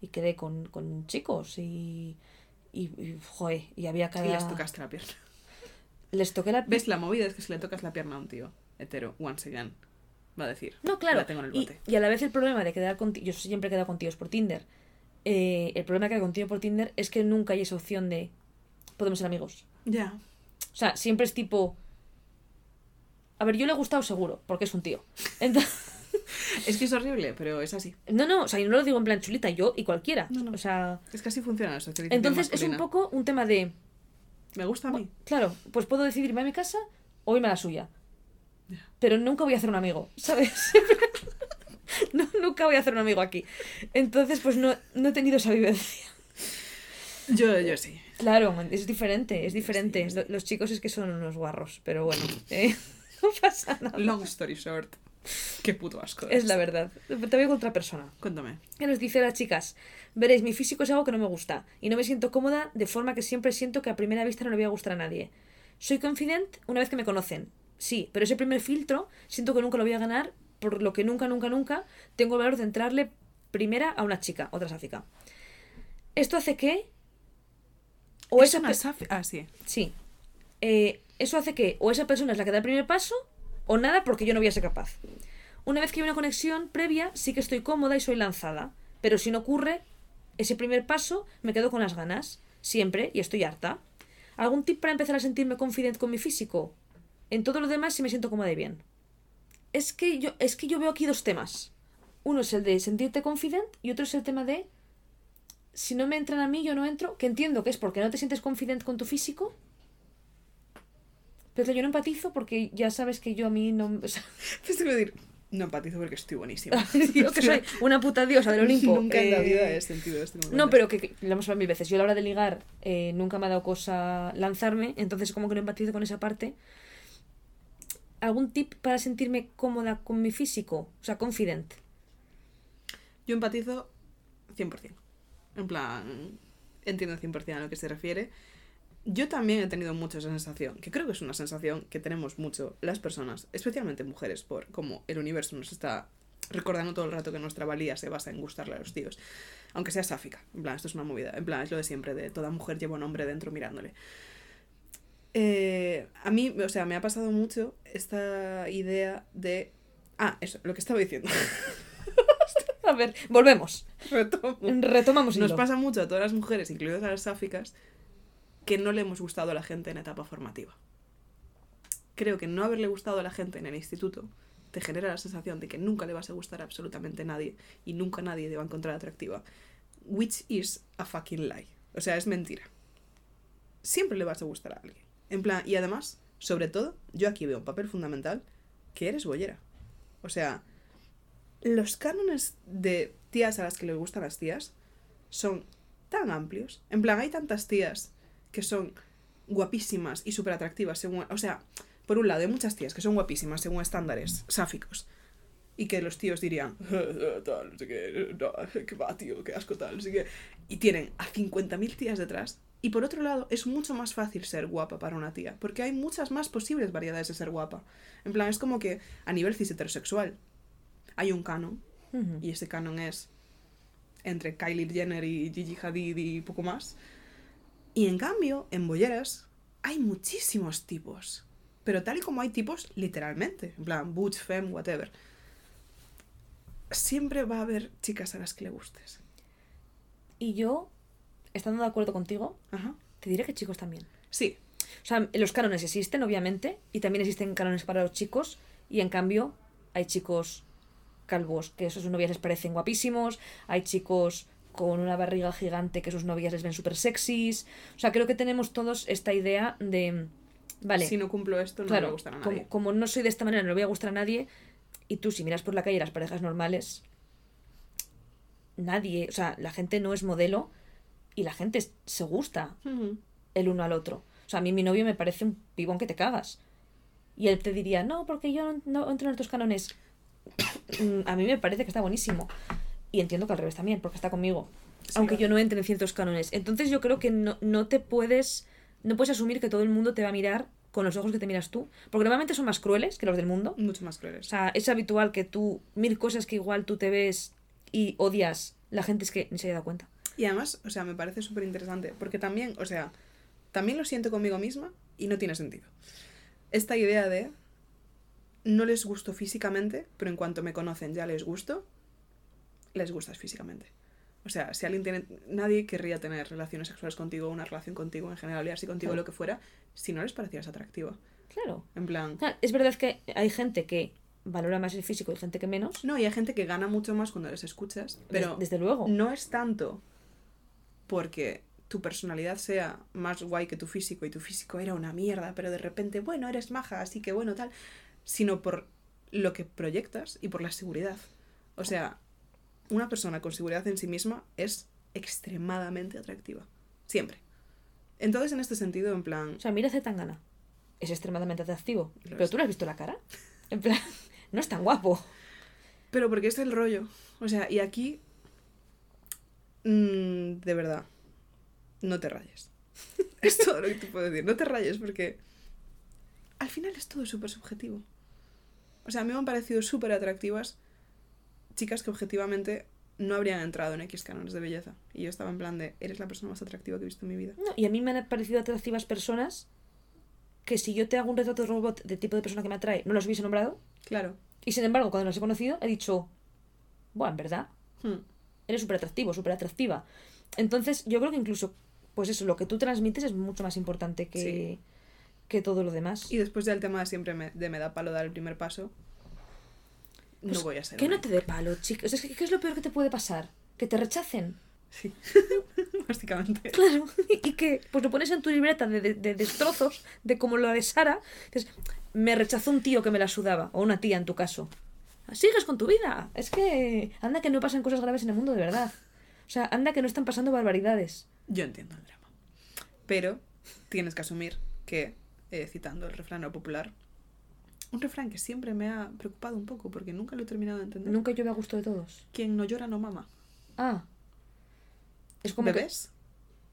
Y quedé con, con chicos y. Y, y, joder, y había cada. Y les tocaste la pierna. Les toqué la ¿Ves? La movida es que si le tocas la pierna a un tío hetero, once again, va a decir. No, claro. La tengo en el bote. y a la vez el problema de quedar con Yo siempre he quedado con tíos por Tinder. Eh, el problema de quedar con tíos por Tinder es que nunca hay esa opción de. Podemos ser amigos. Ya. O sea, siempre es tipo. A ver, yo le he gustado seguro, porque es un tío. Entonces, [LAUGHS] [LAUGHS] Es que es horrible, pero es así. no, no, o sea, yo no lo digo en plan chulita, yo y cualquiera. No, no. O sea, Es que así funciona la socialización entonces es un poco un tema de. Me gusta a mí. Claro, pues puedo decidirme a mi casa o irme a la suya. Ya. Pero nunca voy a hacer un amigo, [LAUGHS] ¿sabes? no, nunca voy a hacer un amigo aquí. Entonces, pues no, no he tenido esa vivencia. Yo, yo sí. Claro, es diferente, es diferente. Sí, Los chicos es que son unos guarros, pero bueno, eh, [LAUGHS] no pasa nada. Long story short. Qué puto asco. Es la verdad. Te voy con otra persona. Cuéntame. Que nos dice las chicas, veréis, mi físico es algo que no me gusta y no me siento cómoda de forma que siempre siento que a primera vista no le voy a gustar a nadie. Soy confident una vez que me conocen, sí, pero ese primer filtro siento que nunca lo voy a ganar, por lo que nunca, nunca, nunca tengo el valor de entrarle primera a una chica, otra sáfica. Esto hace que... O es esa una pe- safi- Ah, sí. Sí. Eh, eso hace que o esa persona es la que da el primer paso o nada porque yo no voy a ser capaz. Una vez que hay una conexión previa, sí que estoy cómoda y soy lanzada. Pero si no ocurre ese primer paso, me quedo con las ganas. Siempre, y estoy harta. ¿Algún tip para empezar a sentirme confident con mi físico? En todo lo demás sí me siento cómoda y bien. Es que yo, es que yo veo aquí dos temas. Uno es el de sentirte confident y otro es el tema de si no me entran a mí, yo no entro, que entiendo que es porque no te sientes confident con tu físico. Pero yo no empatizo porque ya sabes que yo a mí no... [LAUGHS] o sea, Pues te a decir, No empatizo porque estoy buenísima. [LAUGHS] Yo que soy una puta diosa del Olimpo. Nunca en la eh, vida he sentido esto. No, pero que, que lo hemos hablado mil veces. Yo a la hora de ligar eh, nunca me ha dado cosa lanzarme, entonces como que no empatizo con esa parte. ¿Algún tip para sentirme cómoda con mi físico? O sea, confident. Yo empatizo 100%. En plan, entiendo 100% a lo que se refiere. Yo también he tenido mucho esa sensación, que creo que es una sensación que tenemos mucho las personas, especialmente mujeres, por cómo el universo nos está recordando todo el rato que nuestra valía se basa en gustarle a los tíos. Aunque sea sáfica. En plan, esto es una movida. En plan, es lo de siempre, de toda mujer lleva un hombre dentro mirándole. Eh, a mí, o sea, me ha pasado mucho esta idea de... Ah, eso, lo que estaba diciendo. [LAUGHS] A ver, volvemos. Retomo. Retomamos Nos hilo. pasa mucho a todas las mujeres, incluidas a las sáficas, que no le hemos gustado a la gente en etapa formativa. Creo que no haberle gustado a la gente en el instituto te genera la sensación de que nunca le vas a gustar a absolutamente nadie y nunca nadie te va a encontrar atractiva. Which is a fucking lie. O sea, es mentira. Siempre le vas a gustar a alguien. En plan, y además, sobre todo, yo aquí veo un papel fundamental que eres bollera. O sea, los cánones de tías a las que les gustan las tías son tan amplios. En plan, hay tantas tías que son guapísimas y súper atractivas según... O sea, por un lado, hay muchas tías que son guapísimas según estándares sáficos. Y que los tíos dirían, tal, no sé qué, no, qué va, tío, qué asco, tal, no sé qué. Y tienen a 50.000 tías detrás. Y por otro lado, es mucho más fácil ser guapa para una tía, porque hay muchas más posibles variedades de ser guapa. En plan, es como que a nivel cis heterosexual hay un canon, y ese canon es entre Kylie Jenner y Gigi Hadid y poco más. Y en cambio, en bolleras hay muchísimos tipos. Pero tal y como hay tipos, literalmente. En plan, butch, femme, whatever. Siempre va a haber chicas a las que le gustes. Y yo, estando de acuerdo contigo, Ajá. te diré que chicos también. Sí, O sea, los cánones existen, obviamente, y también existen cánones para los chicos, y en cambio hay chicos calvos que a sus novias les parecen guapísimos, hay chicos con una barriga gigante que sus novias les ven súper sexys. O sea, creo que tenemos todos esta idea de, vale, si no cumplo esto, no claro, le gustará a nadie. como no soy de esta manera, no le voy a gustar a nadie, y tú si miras por la calle las parejas normales, nadie, o sea, la gente no es modelo y la gente se gusta el uno al otro. O sea, a mí mi novio me parece un pibón que te cagas. Y él te diría, no, porque yo no, no entro en estos cánones. Mm, a mí me parece que está buenísimo. Y entiendo que al revés también, porque está conmigo. Sí, aunque claro. yo no entre en ciertos cánones. Entonces yo creo que no, no te puedes. No puedes asumir que todo el mundo te va a mirar con los ojos que te miras tú. Porque normalmente son más crueles que los del mundo. Mucho más O crueles. sea, es habitual que tú, mil cosas que igual tú te ves y odias, la gente es que ni se haya dado cuenta. Y además, o sea, me parece súper interesante, porque también, o sea, también lo siento conmigo misma y no tiene sentido. Esta idea de no les gusto físicamente, pero en cuanto me conocen ya les gusto, les gustas físicamente. O sea, si alguien tiene. Nadie querría tener relaciones sexuales contigo, una relación contigo en general, y así contigo, Claro. lo que fuera, si no les parecieras atractiva. Claro. En plan. Ah, Es verdad que hay gente que valora más el físico y gente que menos. No, y hay gente que gana mucho más cuando les escuchas, pero. Des- desde luego. no es tanto porque tu personalidad sea más guay que tu físico y tu físico era una mierda, pero de repente, bueno, eres maja, así que bueno, tal, sino por lo que proyectas y por la seguridad. O sea, una persona con seguridad en sí misma es extremadamente atractiva. Siempre. Entonces, en este sentido, en plan, O sea, mira a Tangana. Es extremadamente atractivo. Pero es. tú le has visto la cara. En plan, [LAUGHS] no es tan guapo. Pero porque es el rollo. O sea, y aquí. mm, de verdad. No te rayes. [LAUGHS] es todo lo que te puedo decir. No te rayes porque. Al final es todo súper subjetivo. O sea, a mí me han parecido súper atractivas chicas que objetivamente no habrían entrado en X cánones de belleza. Y yo estaba en plan de, eres la persona más atractiva que he visto en mi vida. No, y a mí me han parecido atractivas personas que si yo te hago un retrato de robot de tipo de persona que me atrae, no las hubiese nombrado. Claro. Y sin embargo, cuando las he conocido, he dicho, bueno, en verdad, Hmm. eres súper atractivo, súper atractiva. Entonces, yo creo que incluso, pues eso, lo que tú transmites es mucho más importante que, Sí. que todo lo demás. Y después del tema de siempre me, de me da palo dar el primer paso, no Pues, voy a ser. Que no te dé palo, chicos. Es que, ¿qué es lo peor que te puede pasar? Que te rechacen. Sí, [LAUGHS] básicamente. Claro, [LAUGHS] y que pues lo pones en tu libreta de, de- de destrozos, de como lo de Sara. Dices, me rechazó un tío que me la sudaba, o una tía en tu caso. Sigues con tu vida. Es que anda que no pasan cosas graves en el mundo de verdad. O sea, anda que no están pasando barbaridades. Yo entiendo el drama. Pero tienes que asumir que, eh, citando el refrán popular, un refrán que siempre me ha preocupado un poco porque nunca lo he terminado de entender. Nunca llueve a gusto de todos. Quien no llora no mama. Ah. Es como que, ¿Bebés?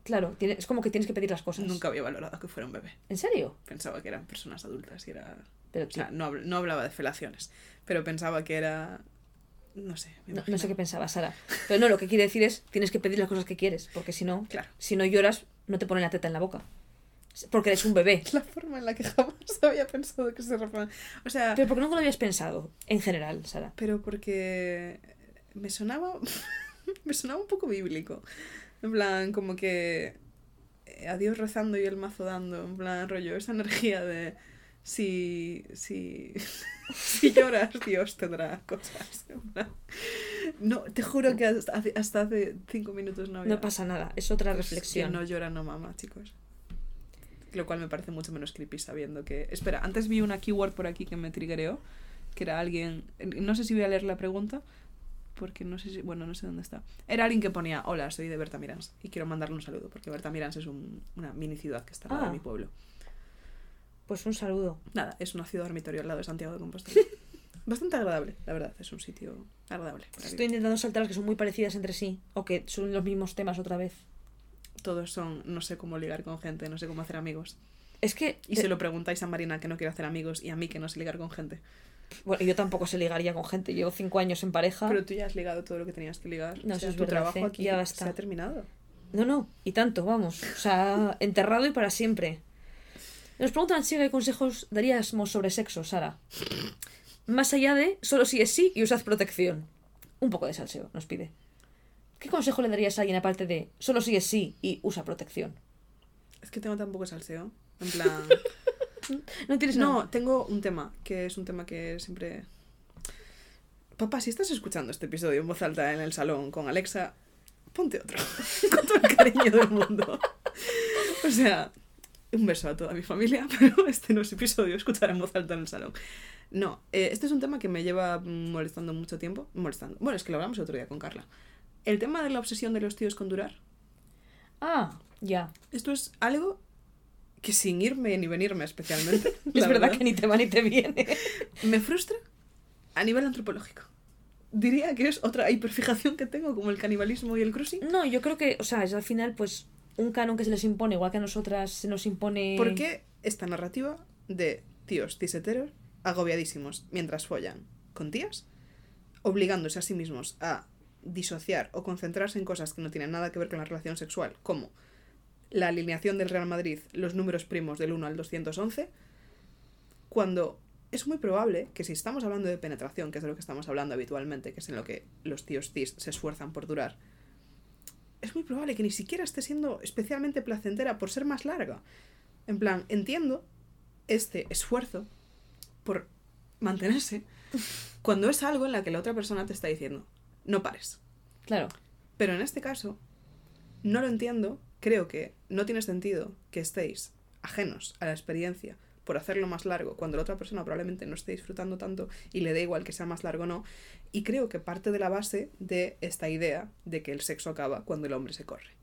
claro, tiene- es como que tienes que pedir las cosas. Nunca había valorado que fuera un bebé. ¿En serio? Pensaba que eran personas adultas y era... Pero O sea, no, no hablaba de felaciones, pero pensaba que era... No sé, me no, no sé qué pensaba Sara. Pero no, lo que quiere decir es tienes que pedir las cosas que quieres, porque si no, Claro. si no lloras, no te ponen la teta en la boca. Porque eres un bebé. La forma en la que jamás [LAUGHS] había pensado que se refrán... O sea, Pero porque nunca lo habías pensado, en general, Sara. pero porque me sonaba... [LAUGHS] me sonaba un poco bíblico. En plan, como que... eh, A Dios rezando y el mazo dando. En plan, rollo, esa energía de... Si, si, [LAUGHS] si lloras, Dios te dará cosas. En plan, No, te juro que hasta hace, hasta hace cinco minutos no había... No pasa nada, es otra reflexión. quien no llora no mama, chicos. Lo cual me parece mucho menos creepy sabiendo que... Espera, antes vi una keyword por aquí que me triggereó, que era alguien... No sé si voy a leer la pregunta, porque no sé si... Bueno, no sé dónde está. Era alguien que ponía, hola, soy de Berta Mirans, y quiero mandarle un saludo, porque Berta Mirans es un- una mini ciudad que está al lado Ah. de mi pueblo. Pues un saludo. Nada, es una ciudad dormitorio al lado de Santiago de Compostela. [LAUGHS] Bastante agradable, la verdad, es un sitio agradable. Estoy intentando saltar las que son muy parecidas entre sí, o que son los mismos temas otra vez. Todos son, no sé cómo ligar con gente, no sé cómo hacer amigos. Es que... Y se lo preguntáis a Marina que no quiere hacer amigos y a mí que no sé ligar con gente. Bueno, yo tampoco sé ligaría con gente. Llevo cinco años en pareja. Pero tú ya has ligado todo lo que tenías que ligar. No, o eso es tu verdad, trabajo ¿eh? aquí Ya se basta. ha terminado. No, no, y tanto, vamos. O sea, [LAUGHS] enterrado y para siempre. Nos preguntan si qué consejos daríamos sobre sexo, Sara. Más allá de solo si es sí y usad protección. Un poco de salseo, nos pide. ¿Qué consejo le darías a alguien aparte de solo si es sí y usa protección? Es que tengo tan poco salseo. En plan. [LAUGHS] No tienes nada. no, tengo un tema, que es un tema que siempre. Papá, si estás escuchando este episodio en voz alta en el salón con Alexa, ponte otro. [LAUGHS] con todo el cariño del mundo. o sea, un beso a toda mi familia, [LAUGHS] pero este no es episodio, escuchar en voz alta en el salón. No, eh, este es un tema que me lleva molestando mucho tiempo. Molestando. Bueno, es que lo hablamos el otro día con Carla. El tema de la obsesión de los tíos con durar. Ah, ya. Esto es algo que sin irme ni venirme especialmente. [LAUGHS] Es verdad, que ni te va ni te viene. me frustra a nivel antropológico. Diría que es otra hiperfijación que tengo, como el canibalismo y el cruising. No, yo creo que, o sea, es al final, pues, un canon que se les impone, igual que a nosotras se nos impone. ¿Por qué esta narrativa de tíos ciseteros agobiadísimos mientras follan con tías, obligándose a sí mismos a disociar o concentrarse en cosas que no tienen nada que ver con la relación sexual, como la alineación del Real Madrid, los números primos del 1 al 211, cuando es muy probable que si estamos hablando de penetración, que es de lo que estamos hablando habitualmente, que es en lo que los tíos cis se esfuerzan por durar, es muy probable que ni siquiera esté siendo especialmente placentera por ser más larga. En plan, entiendo este esfuerzo por mantenerse [LAUGHS] cuando es algo en la que la otra persona te está diciendo, no pares. Claro. Pero en este caso, no lo entiendo, creo que no tiene sentido que estéis ajenos a la experiencia por hacerlo más largo cuando la otra persona probablemente no esté disfrutando tanto y le da igual que sea más largo o no. Y creo que parte de la base de esta idea de que el sexo acaba cuando el hombre se corre.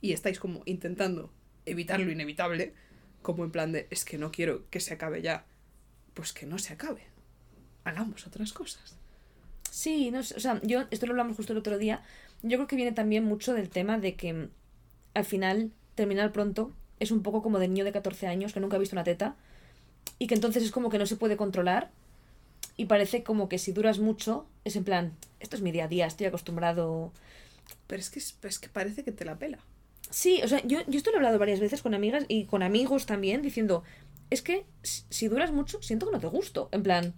Y estáis como intentando evitar lo inevitable, como en plan de es que no quiero que se acabe ya. Pues que no se acabe. Hagamos otras cosas. Sí, no sé, o sea, yo, esto lo hablamos justo el otro día, yo creo que viene también mucho del tema de que mm, al final terminar pronto es un poco como de niño de 14 años que nunca ha visto una teta y que entonces es como que no se puede controlar y parece como que si duras mucho es en plan, esto es mi día a día, estoy acostumbrado. Pero es que, es, que parece que te la pela. Sí, o sea, yo, yo esto lo he hablado varias veces con amigas y con amigos también diciendo, es que si duras mucho siento que no te gusto, en plan,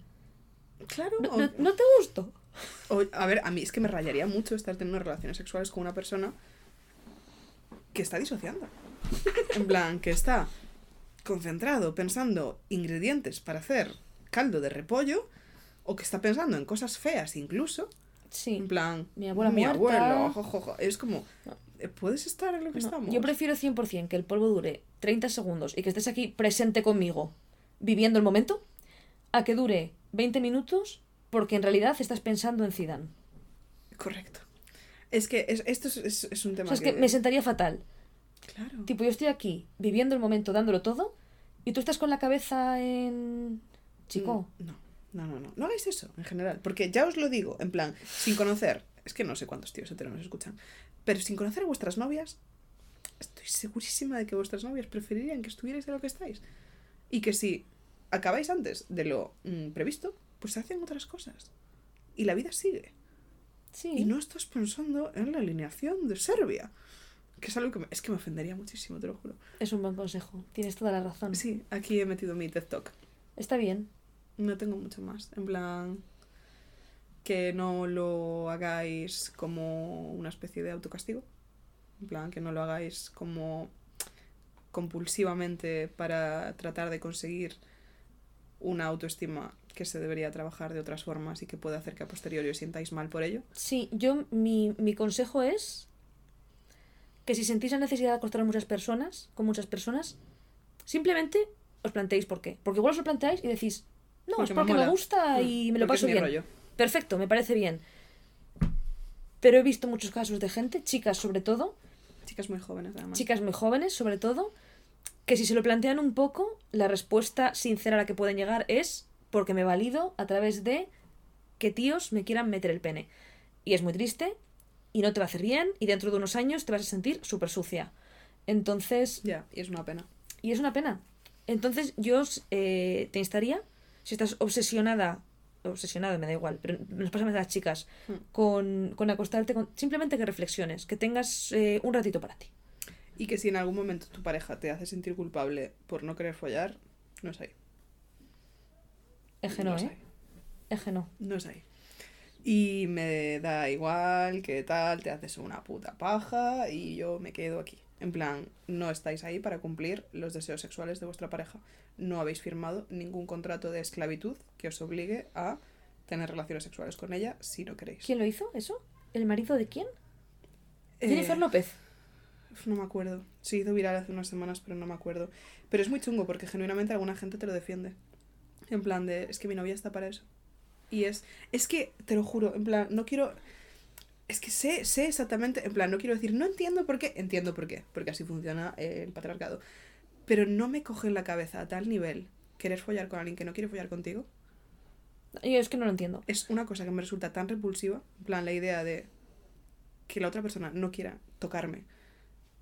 Claro. no- no te gusto. O, a ver, a mí es que me rayaría mucho estar teniendo relaciones sexuales con una persona que está disociando. En plan, que está concentrado pensando ingredientes para hacer caldo de repollo o que está pensando en cosas feas incluso. Sí. En plan, Mi abuela mi muerta. abuelo. Es como, eh, ¿puedes estar en lo que No, estamos? Yo prefiero 100% que el polvo dure 30 segundos y que estés aquí presente conmigo, viviendo el momento, a que dure 20 minutos porque en realidad estás pensando en Zidane. Correcto. Es que es- esto es, es- es un O tema sea, es que me sentaría fatal. Claro. Tipo, yo estoy aquí viviendo el momento, dándolo todo, y tú estás con la cabeza en... Chico, Mm, No, no, no, no. No hagáis eso, en general. Porque ya os lo digo, en plan, sin conocer. Es que no sé cuántos tíos heteros nos escuchan. Pero sin conocer a vuestras novias, estoy segurísima de que vuestras novias preferirían que estuvierais de lo que estáis. Y que si acabáis antes de lo mm, previsto, pues se hacen otras cosas. Y la vida sigue. sí. Y no estás pensando en la alineación de Serbia. Que es algo que me, es que me ofendería muchísimo, te lo juro. Es un buen consejo. Tienes toda la razón. Sí, aquí he metido mi TED Talk. Está bien. No tengo mucho más. En plan, que no lo hagáis como una especie de autocastigo. En plan, que no lo hagáis como compulsivamente para tratar de conseguir una autoestima que se debería trabajar de otras formas y que puede hacer que a posteriori os sientáis mal por ello. Sí, yo, mi, mi consejo es que si sentís la necesidad de acostar a muchas personas, con muchas personas, simplemente os planteéis por qué. Porque igual os lo planteáis y decís, no, Porque es me porque me, mola. gusta y Mm, me lo paso bien. rollo. Perfecto, me parece bien. Pero he visto muchos casos de gente, chicas sobre todo, Chicas muy jóvenes, además. chicas muy jóvenes sobre todo, que si se lo plantean un poco, la respuesta sincera a la que pueden llegar es porque me valido a través de que tíos me quieran meter el pene. Y es muy triste, y no te va a hacer bien, y dentro de unos años te vas a sentir súper sucia. Entonces, Ya, y es una pena. y es una pena. Entonces yo eh, te instaría, si estás obsesionada, obsesionada me da igual, pero nos pasa más a las chicas, Hmm. con, con acostarte, con, simplemente que reflexiones, que tengas eh, un ratito para ti. Y que si en algún momento tu pareja te hace sentir culpable por no querer follar, no es ahí. Eje no, es ¿eh? ahí. Eje no. No es ahí. Y me da igual que tal, te haces una puta paja y yo me quedo aquí. En plan, no estáis ahí para cumplir los deseos sexuales de vuestra pareja. No habéis firmado ningún contrato de esclavitud que os obligue a tener relaciones sexuales con ella si no queréis. ¿Quién lo hizo eso? ¿El marido de quién? Eh, Jennifer López. No me acuerdo. Se hizo viral hace unas semanas, pero no me acuerdo. Pero es muy chungo porque genuinamente alguna gente te lo defiende. En plan de, es que mi novia está para eso. Y es, es que, te lo juro, en plan, no quiero... Es que sé, sé exactamente, en plan, no quiero decir, no entiendo por qué, entiendo por qué, porque así funciona el patriarcado. Pero no me coge en la cabeza a tal nivel querer follar con alguien que no quiere follar contigo. Yo es que no lo entiendo. Es una cosa que me resulta tan repulsiva, en plan, la idea de que la otra persona no quiera tocarme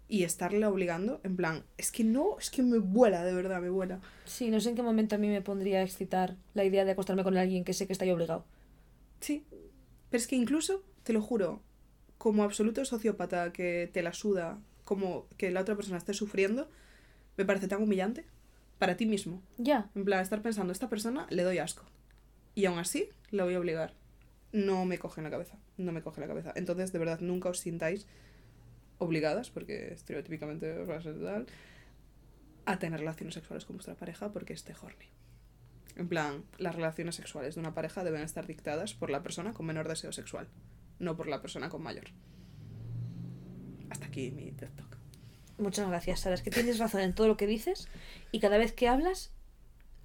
y estarle obligando, en plan, es que no, es que me vuela, de verdad, me vuela. Sí, no sé en qué momento a mí me pondría a excitar la idea de acostarme con alguien que sé que está ahí obligado. Sí. Pero es que incluso, te lo juro, como absoluto sociópata que te la suda, como que la otra persona esté sufriendo, me parece tan humillante para ti mismo. Ya. En plan, estar pensando, esta persona le doy asco. Y aún así, la voy a obligar. No me coge en la cabeza. No me coge en la cabeza. Entonces, de verdad, nunca os sintáis obligadas, porque estereotípicamente os va a ser tal, a tener relaciones sexuales con vuestra pareja porque esté horny. En plan, las relaciones sexuales de una pareja deben estar dictadas por la persona con menor deseo sexual, no por la persona con mayor. Hasta aquí mi TED Talk. Muchas gracias, Sara. Es que tienes razón en todo lo que dices y cada vez que hablas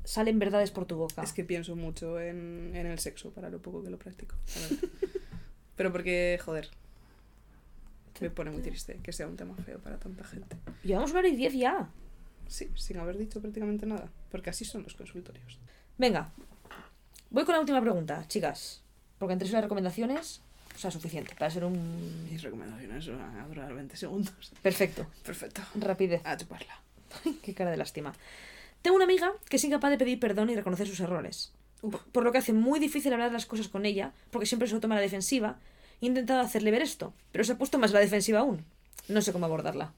salen verdades por tu boca. Es que pienso mucho en, en el sexo para lo poco que lo practico. [LAUGHS] Pero porque, joder, me pone muy triste que sea un tema feo para tanta gente. Llevamos una hora y diez ya. Sí, sin haber dicho prácticamente nada. Porque así son los consultorios. Venga, voy con la última pregunta, chicas. Porque entre las recomendaciones, o sea, suficiente para ser un... Mis recomendaciones van a durar 20 segundos. Perfecto. Perfecto. Rapidez. A chuparla. Qué cara de lástima. Tengo una amiga que es incapaz de pedir perdón y reconocer sus errores. Uf. Por lo que hace muy difícil hablar las cosas con ella, porque siempre se lo toma a la defensiva. He intentado hacerle ver esto, pero se ha puesto más la defensiva aún. No sé cómo abordarla.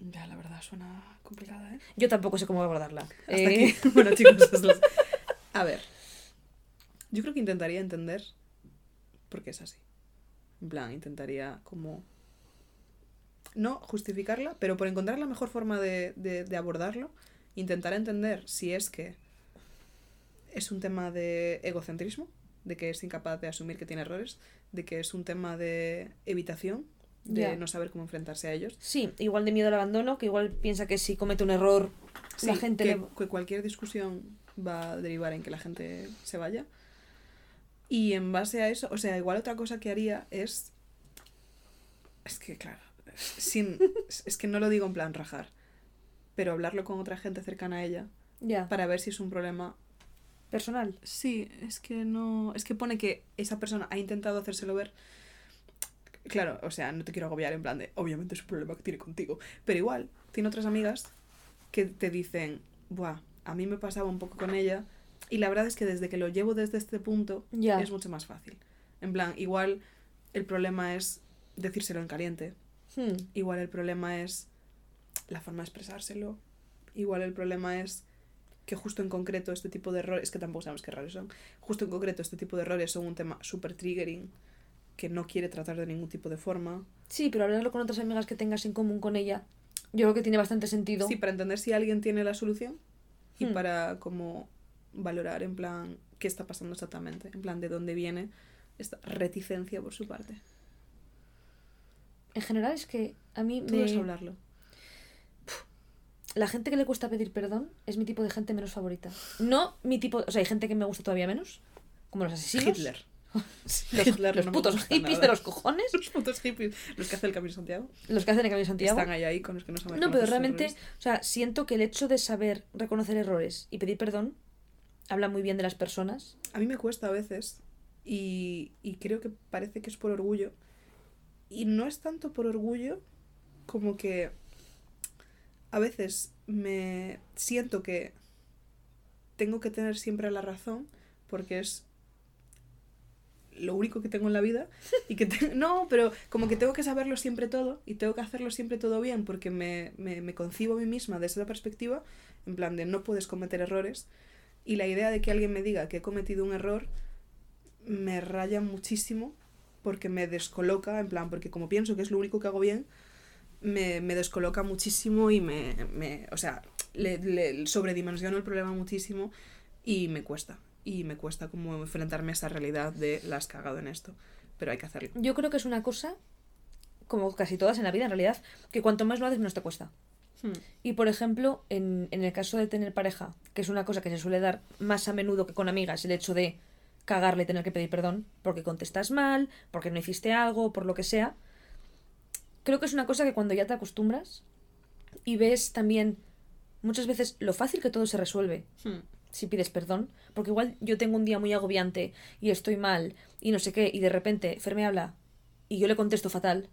Ya, la verdad, suena complicada, ¿eh? Yo tampoco sé cómo abordarla. Hasta Eh, aquí. [LAUGHS] Bueno, chicos, las- [LAUGHS] A ver. Yo creo que intentaría entender por qué es así. En plan, intentaría como... No justificarla, pero por encontrar la mejor forma de, de, de abordarlo, intentar entender si es que es un tema de egocentrismo, de que es incapaz de asumir que tiene errores, de que es un tema de evitación, de no saber cómo enfrentarse a ellos. Sí, igual de miedo al abandono, que igual piensa que si comete un error, la gente que, le- que cualquier discusión va a derivar en que la gente se vaya. Y en base a eso, o sea, igual otra cosa que haría es. Es que, claro, sin, es que no lo digo en plan rajar, pero hablarlo con otra gente cercana a ella Ya. para ver si es un problema. Personal. Sí, es que no. Es que pone que esa persona ha intentado hacérselo ver. Claro, o sea, no te quiero agobiar en plan de. Obviamente es un problema que tiene contigo. Pero igual, tiene otras amigas que te dicen, Buah, a mí me pasaba un poco con ella. Y la verdad es que desde que lo llevo desde este punto, Ya. es mucho más fácil. En plan, igual el problema es decírselo en caliente. Hmm. Igual el problema es la forma de expresárselo. Igual el problema es que justo en concreto este tipo de errores, que tampoco sabemos qué errores son, justo en concreto este tipo de errores son un tema súper triggering que no quiere tratar de ningún tipo de forma. Sí, pero hablarlo con otras amigas que tengas en común con ella, yo creo que tiene bastante sentido. Sí, para entender si alguien tiene la solución y Hmm. para como valorar en plan qué está pasando exactamente, en plan de dónde viene esta reticencia por su parte. En general es que a mí Todo me... es hablarlo. La gente que le cuesta pedir perdón es mi tipo de gente menos favorita. No mi tipo, o sea, hay gente que me gusta todavía menos, como los asesinos. Hitler. [LAUGHS] Los, Hitler los no putos hippies nada. de los cojones, [LAUGHS] Los putos hippies, los que hacen el Camino de Santiago, los que hacen el Camino de Santiago. están ahí, ahí con los que no saben No, pero realmente, o sea, siento que el hecho de saber reconocer errores y pedir perdón habla muy bien de las personas. A mí me cuesta a veces y, y creo que parece que es por orgullo. Y no es tanto por orgullo como que a veces me siento que tengo que tener siempre la razón porque es lo único que tengo en la vida y que no, pero como que tengo que saberlo siempre todo y tengo que hacerlo siempre todo bien porque me, me, me concibo a mí misma desde esa perspectiva, en plan de no puedes cometer errores. Y la idea de que alguien me diga que he cometido un error me raya muchísimo porque me descoloca, en plan, porque como pienso que es lo único que hago bien, me, me descoloca muchísimo y me, me o sea, le, le sobredimensiono el problema muchísimo y me cuesta. Y me cuesta como enfrentarme a esa realidad de la has cagado en esto. Pero hay que hacerlo. Yo creo que es una cosa, como casi todas en la vida en realidad, que cuanto más lo haces menos te cuesta. Hmm. Y por ejemplo, en, en el caso de tener pareja, que es una cosa que se suele dar más a menudo que con amigas, el hecho de cagarle y tener que pedir perdón porque contestas mal, porque no hiciste algo, por lo que sea, creo que es una cosa que cuando ya te acostumbras y ves también muchas veces lo fácil que todo se resuelve Hmm. si pides perdón, porque igual yo tengo un día muy agobiante y estoy mal y no sé qué, y de repente Fer me habla y yo le contesto fatal.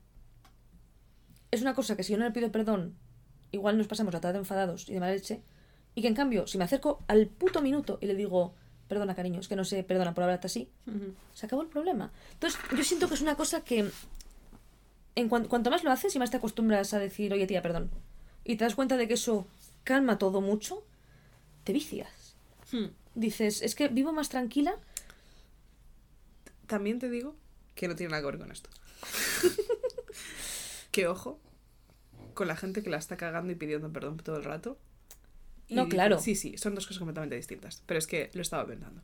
Es una cosa que si yo no le pido perdón, igual nos pasamos la tarde enfadados y de mala leche, y que en cambio, si me acerco al puto minuto y le digo, perdona cariño, es que no sé, perdona por hablarte así, se acabó el problema. Entonces, yo siento que es una cosa que en cuan- cuanto más lo haces y más te acostumbras a decir, oye tía, perdón, y te das cuenta de que eso calma todo mucho, te vicias Hmm. dices, es que vivo más tranquila. También te digo que no tiene nada que ver con esto. [LAUGHS] que ojo con la gente que la está cagando y pidiendo perdón todo el rato. Y No, claro. Sí, sí, son dos cosas completamente distintas. Pero es que lo estaba pensando.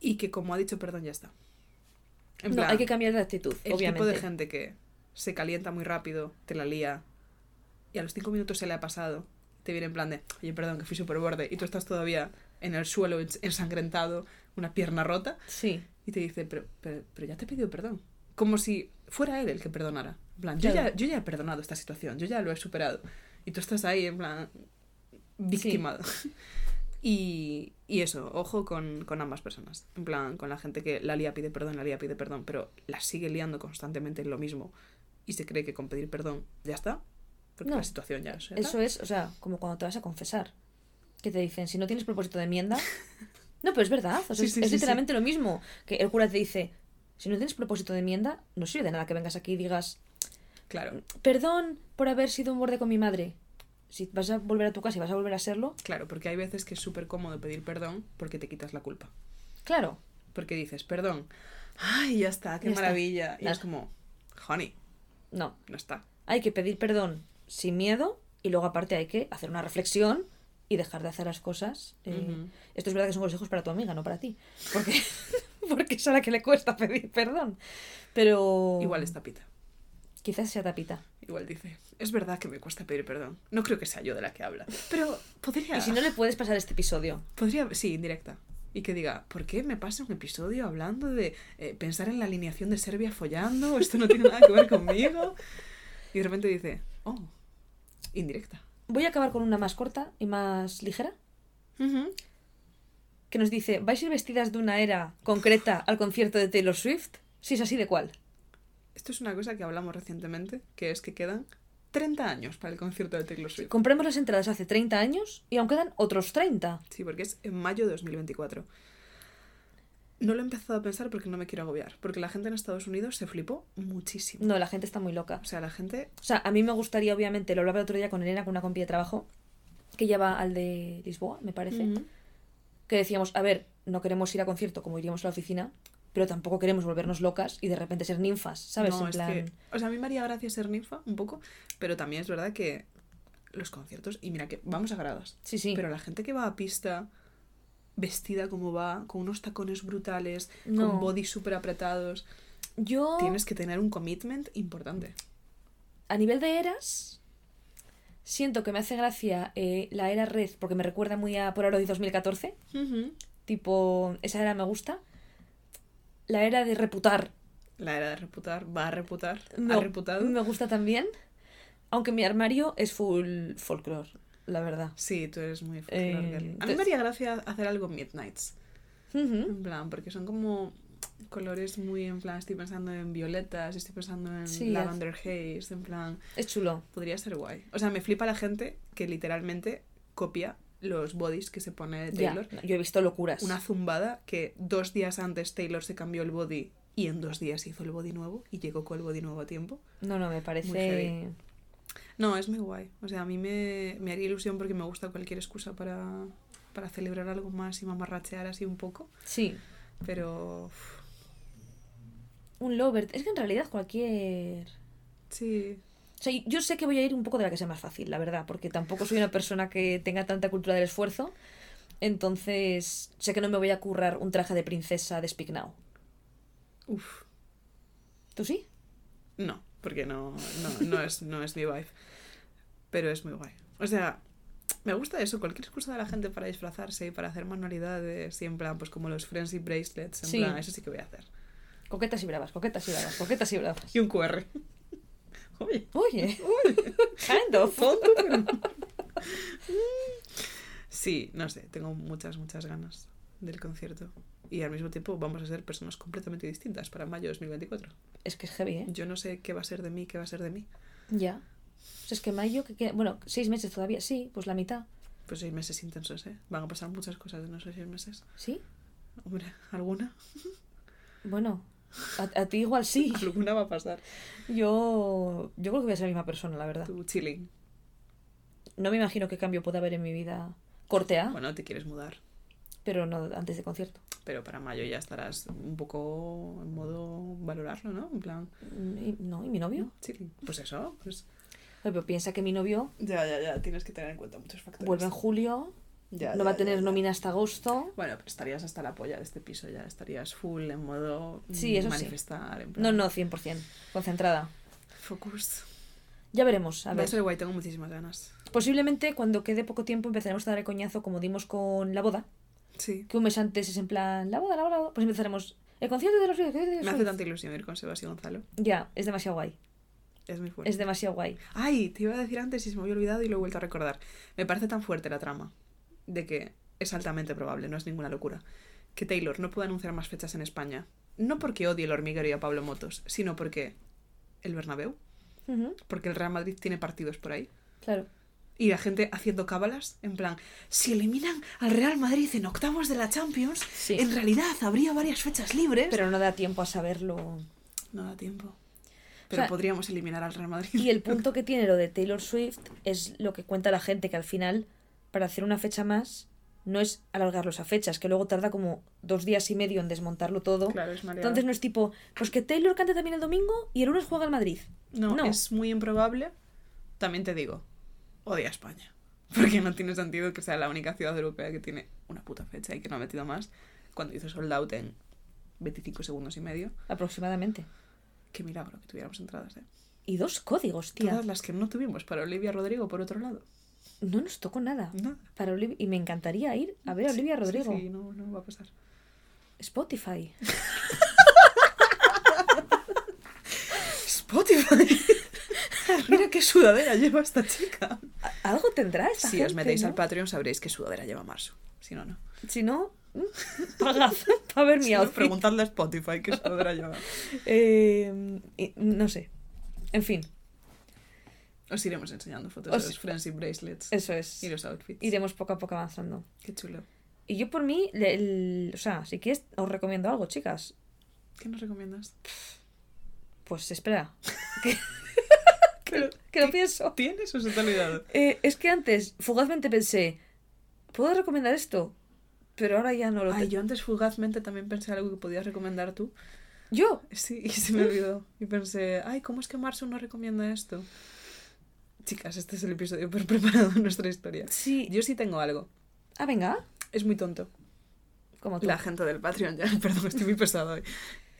Y que como ha dicho perdón, ya está. En no, plan, hay que cambiar de actitud, el obviamente. tipo de gente que se calienta muy rápido, te la lía y a los cinco minutos se le ha pasado, te viene en plan de, oye, perdón, que fui súper borde y tú estás todavía en el suelo ens- ensangrentado, una pierna rota Sí, y te dice, pero, pero, pero ya te he pedido perdón. Como si fuera él el que perdonara. En plan, yo, ya, yo ya he perdonado esta situación, yo ya lo he superado. Y tú estás ahí, en plan, victimado. [LAUGHS] Y, y eso, ojo con, con ambas personas. En plan, con la gente que la lía pide perdón, la lía pide perdón, pero la sigue liando constantemente en lo mismo y se cree que con pedir perdón ya está. Porque No. la situación ya es. eso es, o sea, como cuando te vas a confesar. Que te dicen, si no tienes propósito de enmienda. [LAUGHS] No, pero es verdad. O sea, Sí, es, sí, es sí, literalmente lo mismo. Que el cura te dice, si no tienes propósito de enmienda, no sirve de nada que vengas aquí y digas, Claro, perdón por haber sido un borde con mi madre. Si vas a volver a tu casa y vas a volver a serlo, claro, porque hay veces que es súper cómodo pedir perdón porque te quitas la culpa. claro. Porque dices, perdón, ay, ya está, qué Ya está. maravilla. Y es como, honey, No, no está. hay que pedir perdón sin miedo y luego aparte hay que hacer una reflexión y dejar de hacer las cosas. eh. Esto es verdad que son consejos para tu amiga, no para ti. Porque, [LAUGHS] porque es a la que le cuesta pedir perdón. Pero Igual es tapita. quizás sea tapita. Igual dice, es verdad que me cuesta pedir perdón. No creo que sea yo de la que habla. Pero podría... Y si no le puedes pasar este episodio. Podría, sí, indirecta. Y que diga, ¿por qué me pasa un episodio hablando de eh, pensar en la alineación de Serbia follando? Esto no tiene nada que ver conmigo. Y de repente dice, oh, indirecta. Voy a acabar con una más corta y más ligera. Que nos dice, ¿vais a ir vestidas de una era concreta al concierto de Taylor Swift? Si es así, ¿de cuál? Esto es una cosa que hablamos recientemente, que es que quedan 30 años para el concierto de Taylor Swift. Compramos las entradas hace 30 años y aún quedan otros 30. Sí, porque es en mayo de 2024. No lo he empezado a pensar porque no me quiero agobiar. Porque la gente en Estados Unidos se flipó muchísimo. No, la gente está muy loca. O sea, la gente. O sea, a mí me gustaría, obviamente, lo hablaba el otro día con Elena, con una compi de trabajo, que ya va al de Lisboa, me parece, que decíamos, a ver, no queremos ir a concierto como iríamos a la oficina, pero tampoco queremos volvernos locas y de repente ser ninfas, ¿sabes? No, en es plan... que- o sea, a mí me haría gracia ser ninfa un poco, pero también es verdad que los conciertos, y mira que vamos a gradas, Sí, sí. pero la gente que va a pista vestida como va, con unos tacones brutales, No. con bodies súper apretados, Yo, tienes que tener un commitment importante. a nivel de eras, siento que me hace gracia eh, la era red, porque me recuerda muy a Polaroid 2014, tipo, esa era me gusta. La era de reputar La era de reputar, va a reputar, No, ha reputado. Me gusta también. Aunque mi armario es full folklore, la verdad. Sí, tú eres muy Eh, folklore girly. A mí me haría gracia hacer algo Midnights. En plan, porque son como colores muy en plan, estoy pensando en violetas, estoy pensando en Sí, lavender haze, en plan, Es chulo. podría ser guay. O sea, me flipa la gente que literalmente copia los bodies que se pone Taylor. yo he visto locuras. Una zumbada que dos días antes Taylor se cambió el body y en dos días hizo el body nuevo y llegó con el body nuevo a tiempo. No, no, me parece. No, es muy guay. O sea, a mí me, me haría ilusión porque me gusta cualquier excusa para, para celebrar algo más y mamarrachear así un poco. Sí, Pero uf, un lover. Es que en realidad cualquier. sí, sea, yo sé que voy a ir un poco de la que sea más fácil, la verdad, porque tampoco soy una persona que tenga tanta cultura del esfuerzo. Entonces, sé que no me voy a currar un traje de princesa de Speak Now. Uf, ¿Tú sí? no, porque no, no, no, es, no es mi vibe. Pero es muy guay. O sea, me gusta eso, cualquier excusa de la gente para disfrazarse y para hacer manualidades y en plan, pues como los friendship bracelets, en Sí. plan, eso sí que voy a hacer. Coquetas y bravas, coquetas y bravas, coquetas y bravas. Y un QR. Oye, Oye, kind of. Sí, no sé, tengo muchas, muchas ganas del concierto. Y al mismo tiempo vamos a ser personas completamente distintas para mayo de 2024. Es que es heavy, ¿eh? Yo no sé qué va a ser de mí, qué va a ser de mí. Ya. O sea, es que mayo, que queda- bueno, seis meses todavía, sí, pues la mitad. Pues seis meses intensos, ¿eh? Van a pasar muchas cosas en esos seis meses. ¿Sí? Hombre, ¿alguna? Bueno, a, a ti igual sí. [LAUGHS] Alguna va a pasar. Yo, yo creo que voy a ser la misma persona, la verdad. Tú chilling. No me imagino qué cambio puede haber en mi vida corte A, Bueno, te quieres mudar. pero no antes de concierto. Pero para mayo ya estarás un poco en modo valorarlo, ¿no? En plan, Y- no, ¿y mi novio? chilling. Pues eso, pues... Pero piensa que mi novio Ya, ya, ya. Tienes que tener en cuenta muchos factores. vuelve en julio, Ya, no ya, va a tener ya. nómina hasta agosto. Bueno, pero estarías hasta la polla de este piso ya. Estarías full en modo Sí, mm, eso sí. manifestar. En plan, No, no, 100%, concentrada. Focus. Ya veremos, a Va ver. a ser guay, tengo muchísimas ganas. Posiblemente cuando quede poco tiempo empezaremos a dar el coñazo como dimos con la boda, Sí. que un mes antes es en plan, la boda, la boda, pues empezaremos el concierto de los de los Me hace tanta ilusión ir con Sebastián Gonzalo. Ya, es demasiado guay. Es muy fuerte. Es demasiado guay. Ay, te iba a decir antes y se me había olvidado y lo he vuelto a recordar. Me parece tan fuerte la trama de que es altamente probable, no es ninguna locura, que Taylor no pueda anunciar más fechas en España. No porque odie el hormiguero y a Pablo Motos, sino porque el Bernabéu, porque el Real Madrid tiene partidos por ahí. Claro. Y la gente haciendo cábalas, en plan, si eliminan al Real Madrid en octavos de la Champions, Sí. en realidad habría varias fechas libres. Pero no da tiempo a saberlo. No da tiempo. Pero sea, podríamos eliminar al Real Madrid. Y el punto [LAUGHS] que tiene lo de Taylor Swift es lo que cuenta la gente, que al final, para hacer una fecha más, no es alargarlo esa fecha, es que luego tarda como dos días y medio en desmontarlo todo. Claro, es. Entonces no es tipo, pues que Taylor cante también el domingo y el lunes juega el Madrid. No, No. es muy improbable. También te digo, odia España. [LAUGHS] Porque no tiene sentido que sea la única ciudad europea que tiene una puta fecha y que no ha metido más. Cuando hizo sold out en 25 segundos y medio. Aproximadamente. Qué milagro que tuviéramos entradas, ¿eh? Y dos códigos, tía. Todas las que no tuvimos para Olivia Rodrigo, por otro lado. No nos tocó nada. Para Olivia- y me encantaría ir a ver a Olivia Sí, Rodrigo. Sí, no, no va a pasar. Spotify. Spotify. [LAUGHS] Mira qué sudadera lleva esta chica. Algo tendrá esta Si os metéis ¿no? al Patreon sabréis qué sudadera lleva Marsu. Si no, no. Si no, [LAUGHS] pagad [LAUGHS] para ver mi Si no, outfit. preguntadle a Spotify qué sudadera lleva. Eh, no sé. En fin, Os iremos enseñando fotos Os- de los friendship bracelets eso es. y los outfits. Iremos poco a poco avanzando. Qué chulo. Y yo por mí, el- o sea, si quieres, os recomiendo algo, chicas. ¿Qué nos recomiendas? Pues espera, [LAUGHS] [LAUGHS] que, Pero, que lo pienso. ¿Tienes o se te ha olvidado? Eh, es que antes, fugazmente pensé, ¿puedo recomendar esto? Pero ahora ya no lo Ay, yo antes fugazmente también pensé algo que podías recomendar tú. ¿Yo? Sí, y se me olvidó. Y pensé, ay, ¿cómo es que Marsu no recomienda esto? Chicas, este es el episodio peor [LAUGHS] preparado de nuestra historia. Sí. Yo sí tengo algo. Ah, venga. Es muy tonto. Como tú. La gente del Patreon, ya, [LAUGHS] perdón, estoy muy pesado hoy.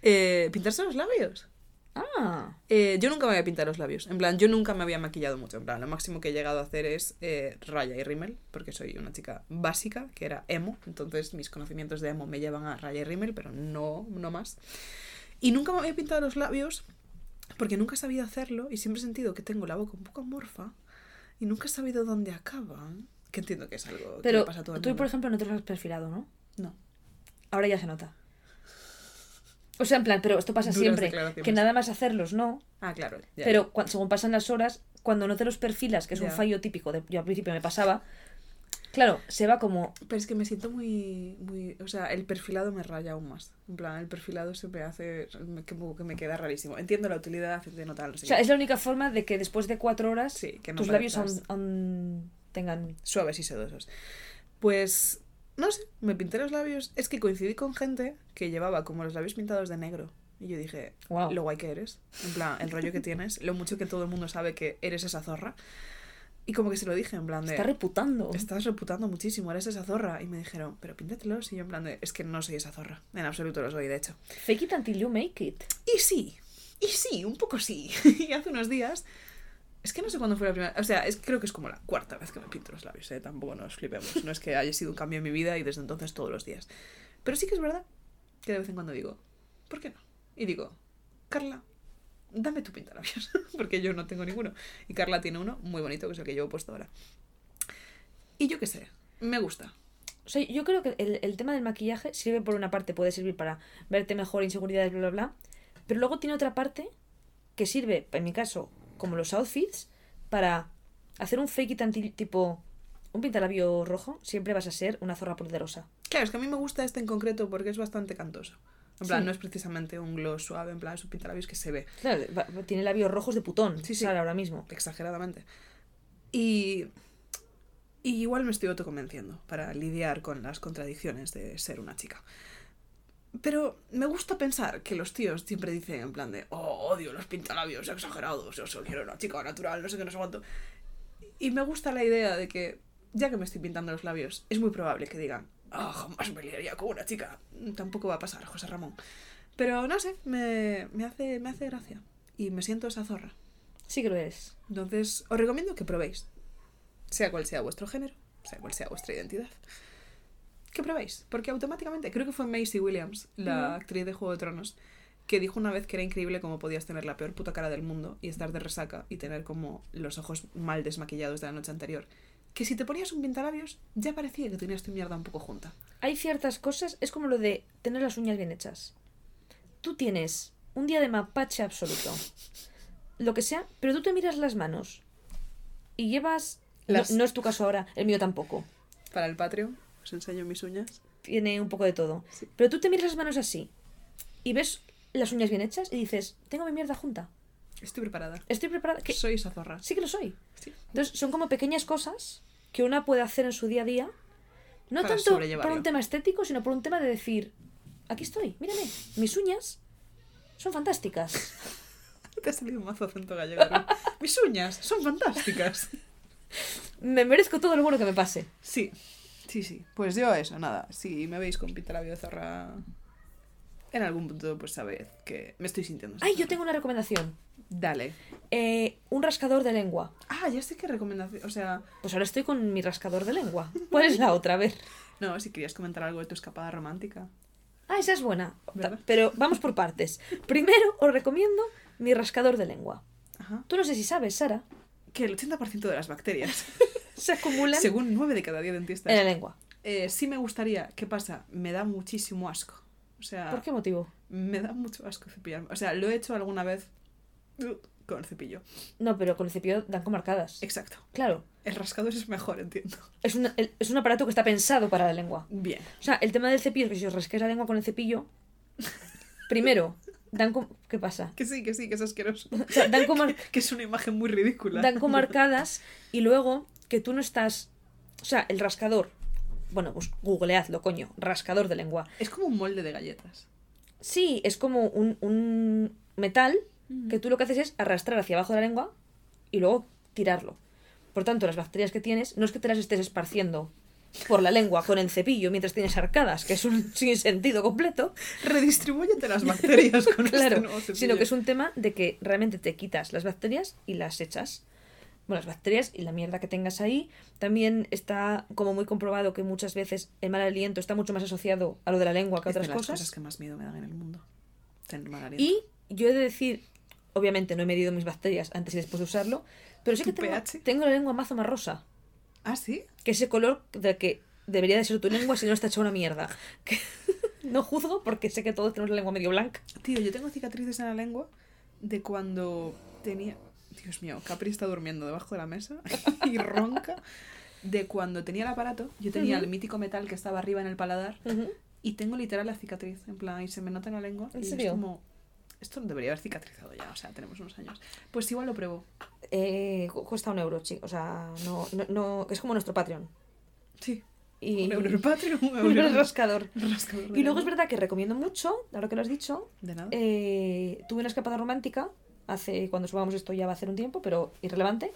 Eh, ¿Pintarse los labios? Ah, Eh, yo nunca me había pintado los labios. En plan, yo nunca me había maquillado mucho. En plan, lo máximo que he llegado a hacer es eh, raya y rímel, porque soy una chica básica, que era emo. Entonces mis conocimientos de emo me llevan a raya y rímel, pero no, no más. Y nunca me había pintado los labios, porque nunca he sabido hacerlo y siempre he sentido que tengo la boca un poco amorfa y nunca he sabido dónde acaban. Que entiendo que es algo que pero le pasa a todo el tú, mundo. por ejemplo, no te lo has perfilado, ¿no? No. Ahora ya se nota. O sea, en plan, pero esto pasa Duras siempre. Que nada más hacerlos, no. Ah, claro. ya, Pero según pasan las horas, cuando no te los perfilas, que es un fallo típico, de, yo al principio me pasaba, claro, se va como... Pero es que me siento muy, muy... O sea, el perfilado me raya aún más. En plan, el perfilado se me hace... me- que, que me queda rarísimo. Entiendo la utilidad, entiendo tal, no sé O sea, es la única forma de que después de cuatro horas Sí, que no tus labios aún, parezcas aún tengan... suaves y sedosos. Pues, no sé, me pinté los labios. Es que coincidí con gente que llevaba como los labios pintados de negro. Y yo dije, Wow. lo guay que eres. En plan, el rollo que tienes, lo mucho que todo el mundo sabe que eres esa zorra. Y como que se lo dije, en plan de... Está reputando. Estás reputando muchísimo, eres esa zorra. Y me dijeron, pero píntatelos. Y yo en plan de, es que no soy esa zorra. En absoluto lo soy, de hecho. Fake it until you make it. Y sí, y sí, un poco sí. [LAUGHS] y hace unos días, es que no sé cuándo fue la primera, o sea, es, creo que es como la cuarta vez que me pinto los labios, ¿eh? tampoco nos flipemos. No es que haya sido un cambio en mi vida y desde entonces todos los días. Pero sí que es verdad que de vez en cuando digo, ¿por qué no? Y digo, Carla, dame tu pintalabios, [LAUGHS] porque yo no tengo ninguno. Y Carla tiene uno muy bonito, que es el que llevo puesto ahora. Y yo qué sé, me gusta. O sea, yo creo que el, el tema del maquillaje sirve por una parte, puede servir para verte mejor, inseguridades, bla, bla, bla. Pero luego tiene otra parte que sirve, en mi caso, como los outfits, para hacer un fake it tipo, un pintalabio rojo, siempre vas a ser una zorra poderosa. Claro, es que a mí me gusta este en concreto porque es bastante cantoso. En plan, Sí. no es precisamente un gloss suave, en plan, es un pintalabios que se ve Claro, tiene labios rojos de putón, Sí, sí. sale ahora mismo. exageradamente. Y, y igual me estoy autoconvenciendo para lidiar con las contradicciones de ser una chica. Pero me gusta pensar que los tíos siempre dicen en plan de, oh, odio los pintalabios exagerados, yo solo quiero una chica natural, no sé qué, no sé cuánto. Y me gusta la idea de que, ya que me estoy pintando los labios, es muy probable que digan, ah, jamás me liaría con una chica. Tampoco va a pasar, José Ramón. Pero no sé, me, me, hace, me hace gracia. Y me siento esa zorra. Sí que lo es. Entonces, os recomiendo que probéis. Sea cual sea vuestro género, sea cual sea vuestra identidad. Que probéis. Porque automáticamente, creo que fue Macy Williams, la actriz de Juego de Tronos, que dijo una vez que era increíble cómo podías tener la peor puta cara del mundo y estar de resaca y tener como los ojos mal desmaquillados de la noche anterior. Que si te ponías un pintalabios, ya parecía que tenías tu mierda un poco junta. Hay ciertas cosas, es como lo de tener las uñas bien hechas. Tú tienes un día de mapache absoluto, lo que sea, pero tú te miras las manos y llevas... no- Las- No, es tu caso ahora, el mío tampoco. Para el Patreon, os enseño mis uñas. Tiene un poco de todo. Sí. Pero tú te miras las manos así y ves las uñas bien hechas y dices, tengo mi mierda junta. Estoy preparada. Estoy preparada. Soy esa zorra. Sí que lo soy. Sí. Entonces, son como pequeñas cosas que una puede hacer en su día a día. No Para tanto por un tema estético, sino por un tema de decir, aquí estoy, mírame, mis uñas son fantásticas. [LAUGHS] Te ha salido un mazo acento gallego. ¿no? [LAUGHS] Mis uñas son fantásticas. [LAUGHS] Me merezco todo lo bueno que me pase. Sí, sí, sí. Pues yo eso, nada. Si me veis con pintalabio de zorra en algún punto, pues sabed que me estoy sintiendo. Ay, yo tengo una recomendación. Dale. Eh, un rascador de lengua. Ah, ya sé qué recomendación. O sea, Pues ahora estoy con mi rascador de lengua. ¿Cuál es la [LAUGHS] otra? A ver. no, si querías comentar algo de tu escapada romántica. Ah, esa es buena. ¿Verdad? Pero vamos por partes. Primero os recomiendo mi rascador de lengua. Ajá. Tú no sé si sabes, Sara. Que el 80% de las bacterias, [LAUGHS] Se acumulan [LAUGHS] según 9 de cada 10 dentistas, en la lengua. eh, sí me gustaría. ¿Qué pasa? Me da muchísimo asco. Sea, ¿Por qué motivo? me da mucho asco cepillarme. O sea, lo he hecho alguna vez uh, con el cepillo. No, pero con el cepillo dan comarcadas. Exacto. Claro. El rascador es mejor, entiendo. Es, una- el- es un aparato que está pensado para la lengua. Bien. O sea, el tema del cepillo es que si os rasquéis la lengua con el cepillo, primero, dan com- ¿Qué pasa? Que sí, que sí, que es asqueroso. O sea, dan, [LAUGHS] Que es una imagen muy ridícula. dan comarcadas y luego que tú no estás... O sea, el rascador... Bueno, pues googleadlo, coño. Rascador de lengua. Es como un molde de galletas. Sí, es como un, un metal que tú lo que haces es arrastrar hacia abajo de la lengua y luego tirarlo. Por tanto, las bacterias que tienes no es que te las estés esparciendo por la lengua con el cepillo mientras tienes arcadas, que es un [LAUGHS] sinsentido completo, Redistribúyete las bacterias con [LAUGHS] claro, este nuevo cepillo. sino que es un tema de que realmente te quitas las bacterias y las echas. Bueno, las bacterias y la mierda que tengas ahí. También está como muy comprobado que muchas veces el mal aliento está mucho más asociado a lo de la lengua que a Es de otras las cosas. cosas que más miedo me dan en el mundo. Tener mal aliento. Y yo he de decir, obviamente no he medido mis bacterias antes y después de usarlo, pero sí que ¿Tu tengo, tengo la lengua mazo más rosa, ¿Ah, sí? que ese color del que debería de ser tu lengua si no está hecha una mierda. [LAUGHS] Que no juzgo porque sé que todos tenemos la lengua medio blanca. Tío, yo tengo cicatrices en la lengua de cuando tenía... Dios mío, Capri está durmiendo debajo de la mesa [LAUGHS] y ronca. De cuando tenía el aparato, yo tenía el mítico metal que estaba arriba en el paladar y tengo literal la cicatriz, en plan, y se me nota en la lengua. ¿En y serio? es como... Esto no debería haber cicatrizado ya, o sea, tenemos unos años. Pues igual lo pruebo. Eh, cu- cuesta un euro, chicos. O sea, no, no, no- es como nuestro Patreon. Sí. Y, Un euro el Patreon, un [LAUGHS] un euro el [LAUGHS] rascador. rascador Y luego es verdad que recomiendo mucho, ahora que lo has dicho, De nada. Eh, tuve una escapada romántica hace cuando subamos esto ya va a hacer un tiempo, pero irrelevante.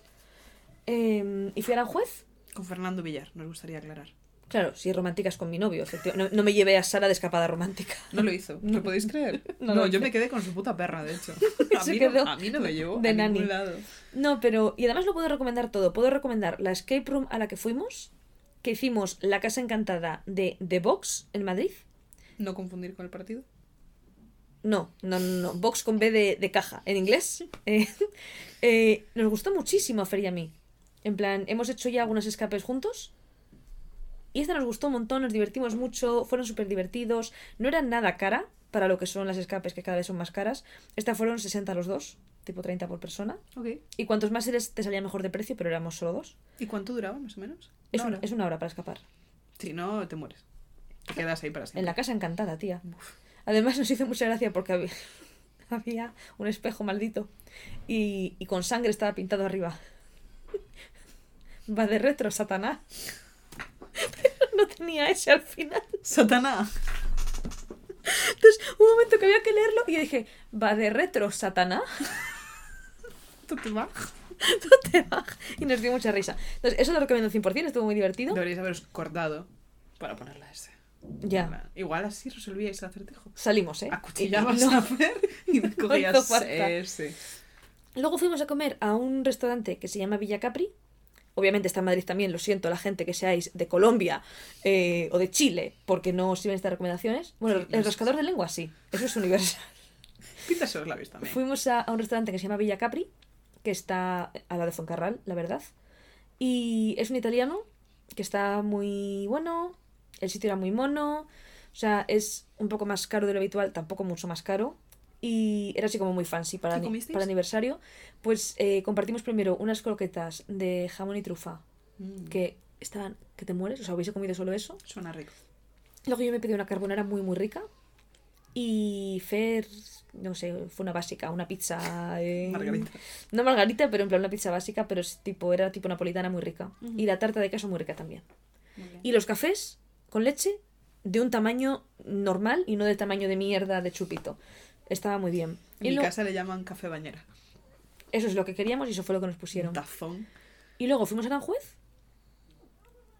Eh, y fui a Aranjuez. Con Fernando Villar, nos gustaría aclarar. Claro, si romántica es con mi novio, efectivamente. No, no me llevé a Sara de escapada romántica. No lo hizo, ¿lo podéis creer? [LAUGHS] No yo me quedé con su puta perra, de hecho. [LAUGHS] A mí, no, a mí no me llevó de a nani. ningún lado. No, pero. Y además lo puedo recomendar todo. Puedo recomendar la escape room a la que fuimos, que hicimos la casa encantada de The Box en Madrid. No confundir con el partido. No, no, no, no. Box con B de, de caja, en inglés. [LAUGHS] Eh, eh, nos gustó muchísimo a Fer y a mí. En plan, hemos hecho ya algunos escapes juntos. Y esta nos gustó un montón, nos divertimos mucho, fueron súper divertidos. No eran nada cara para lo que son las escapes, que cada vez son más caras. Esta fueron 60 los dos, tipo 30 por persona. Ok. Y cuantos más eres, te salía mejor de precio, pero éramos solo dos. ¿Y cuánto duraba, más o menos? Es, Una es una hora para escapar. Si no, te mueres. Te quedas ahí para siempre. En la casa encantada, tía. Uf. Además nos hizo mucha gracia porque había, [LAUGHS] había un espejo maldito y, y con sangre estaba pintado arriba. Va de retro, Satanás. Pero no tenía ese al final. ¡Satanás! Entonces, un momento que había que leerlo y yo dije, va de retro, Satanás. ¿Tú te vas? [LAUGHS] No te baja. Y nos dio mucha risa. Entonces, eso lo recomiendo 100%, estuvo muy divertido. Deberíais haberos cortado para ponerla ese. Ya, Igual así resolvíais el acertijo. salimos, ¿eh? Acuchillabas no. a Fer y [LAUGHS] cogías. Luego fuimos a comer a un restaurante que se llama Villa Capri. Obviamente está en Madrid también, lo siento a la gente que seáis de Colombia eh, o de Chile, porque no os sirven estas recomendaciones. Bueno, Sí, el rascador de lengua sí, eso es universal. [LAUGHS] Píntate los labios también. Fuimos a, a un restaurante que se llama Villa Capri, que está a la de Fuencarral, la verdad. Y es un italiano que está muy bueno, el sitio era muy mono, o sea, es un poco más caro de lo habitual, tampoco mucho más caro. Y era así como muy fancy para, para aniversario. Pues eh, compartimos primero unas croquetas de jamón y trufa Mm, que estaban, que te mueres, o sea, hubiese comido solo eso. Suena rico. Luego yo me pedí una carbonara muy, muy rica. Y Fer, no sé, fue una básica, una pizza. eh, Margarita. No margarita, pero en plan una pizza básica, pero es tipo, era tipo napolitana muy rica. Y la tarta de queso muy rica también. Muy. Y los cafés con leche de un tamaño normal y no del tamaño de mierda de chupito. Estaba muy bien. En Y mi lo- casa le llaman café bañera. Eso es lo que queríamos y eso fue lo que nos pusieron. Un tazón. Y luego fuimos a Aranjuez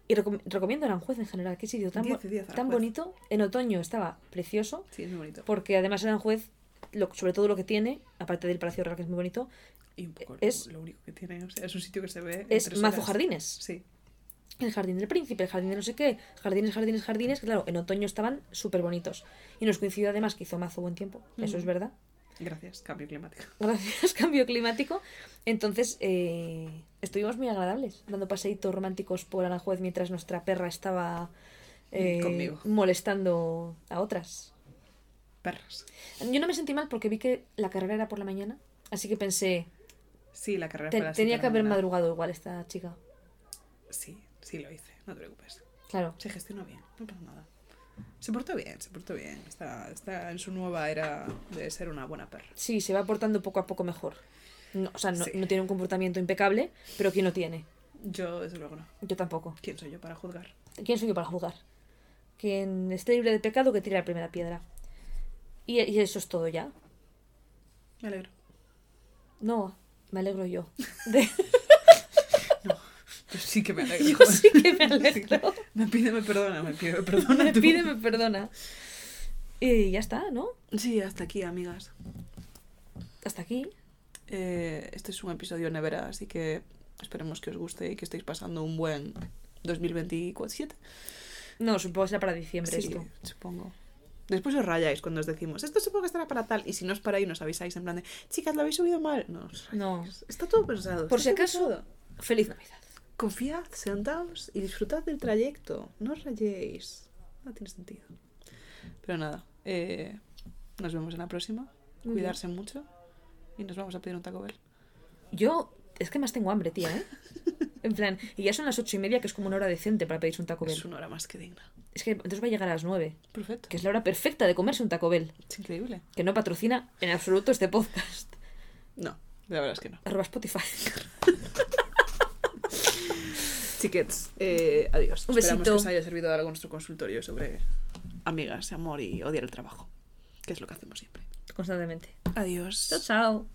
Y recom- recomiendo Aranjuez en general. Qué sitio tan, bo- 10 de 10 tan bonito. En otoño estaba precioso. Sí, es muy bonito. Porque además Aranjuez, lo, sobre todo lo que tiene, aparte del Palacio Real que es muy bonito, Y un poco es- lo, único que tiene. O sea, es un sitio que se ve. es mazo jardines. Sí. El jardín del príncipe, el jardín de no sé qué, jardines, jardines, jardines. que Claro, en otoño estaban súper bonitos. Y nos coincidió además que hizo mazo buen tiempo. Eso es verdad. Gracias, cambio climático. [LAUGHS] Gracias, cambio climático. Entonces, eh, estuvimos muy agradables, dando paseitos románticos por Aranjuez mientras nuestra perra estaba eh, Conmigo. molestando a otras. Perras. Yo no me sentí mal porque vi que la carrera era por la mañana, así que pensé, Sí, la carrera te- fue a las tenía que la haber madrugado igual esta chica. Sí, sí lo hice, no te preocupes. Claro. Se gestionó bien, no pasa nada. Se portó bien, se portó bien. Está, está en su nueva era de ser una buena perra. Sí, se va portando poco a poco mejor. No, o sea, no, Sí. no tiene un comportamiento impecable, pero ¿quién lo tiene? Yo, desde luego, no. Yo tampoco. ¿Quién soy yo para juzgar? ¿Quién soy yo para jugar? Quien esté libre de pecado que tire la primera piedra. Y, y eso es todo ya. Me alegro. No, me alegro yo. [LAUGHS] De- Yo sí que me alegro. yo sí que me [LAUGHS] Sí. alegro. Me pide, me perdona, me pide, me perdona. Me tú. pide, me perdona. Y ya está, ¿no? Sí, hasta aquí, amigas. Hasta aquí. Eh, este es un episodio nevera, así que esperemos que os guste y que estéis pasando un buen 2027. No, supongo que será para diciembre Sí, esto. supongo. Después os rayáis cuando os decimos, esto supongo que estará para tal. Y si no es para ahí, nos avisáis en plan de, chicas, lo habéis subido mal. No, No. Está todo pensado. Por si acaso, pensado. feliz Navidad. Confiad, sentaos y disfrutad del trayecto. No os rayéis. No tiene sentido. Pero nada, eh, nos vemos en la próxima. Muy Cuidarse mucho. Y nos vamos a pedir un Taco Bell. Yo, es que más tengo hambre, tía, ¿eh? [LAUGHS] En plan, y ya son las ocho y media, que es como una hora decente para pedirse un Taco Bell. Es una hora más que digna. Es que entonces va a llegar a las nueve, Perfecto. que es la hora perfecta de comerse un Taco Bell. Es increíble. Que no patrocina en absoluto este podcast. No, la verdad es que no. Arroba Spotify. [LAUGHS] Chiquets, eh, adiós. Un Esperamos besito. que os haya servido de algo nuestro consultorio sobre amigas, amor y odiar el trabajo. Que es lo que hacemos siempre. Constantemente. Adiós. Chao, chao.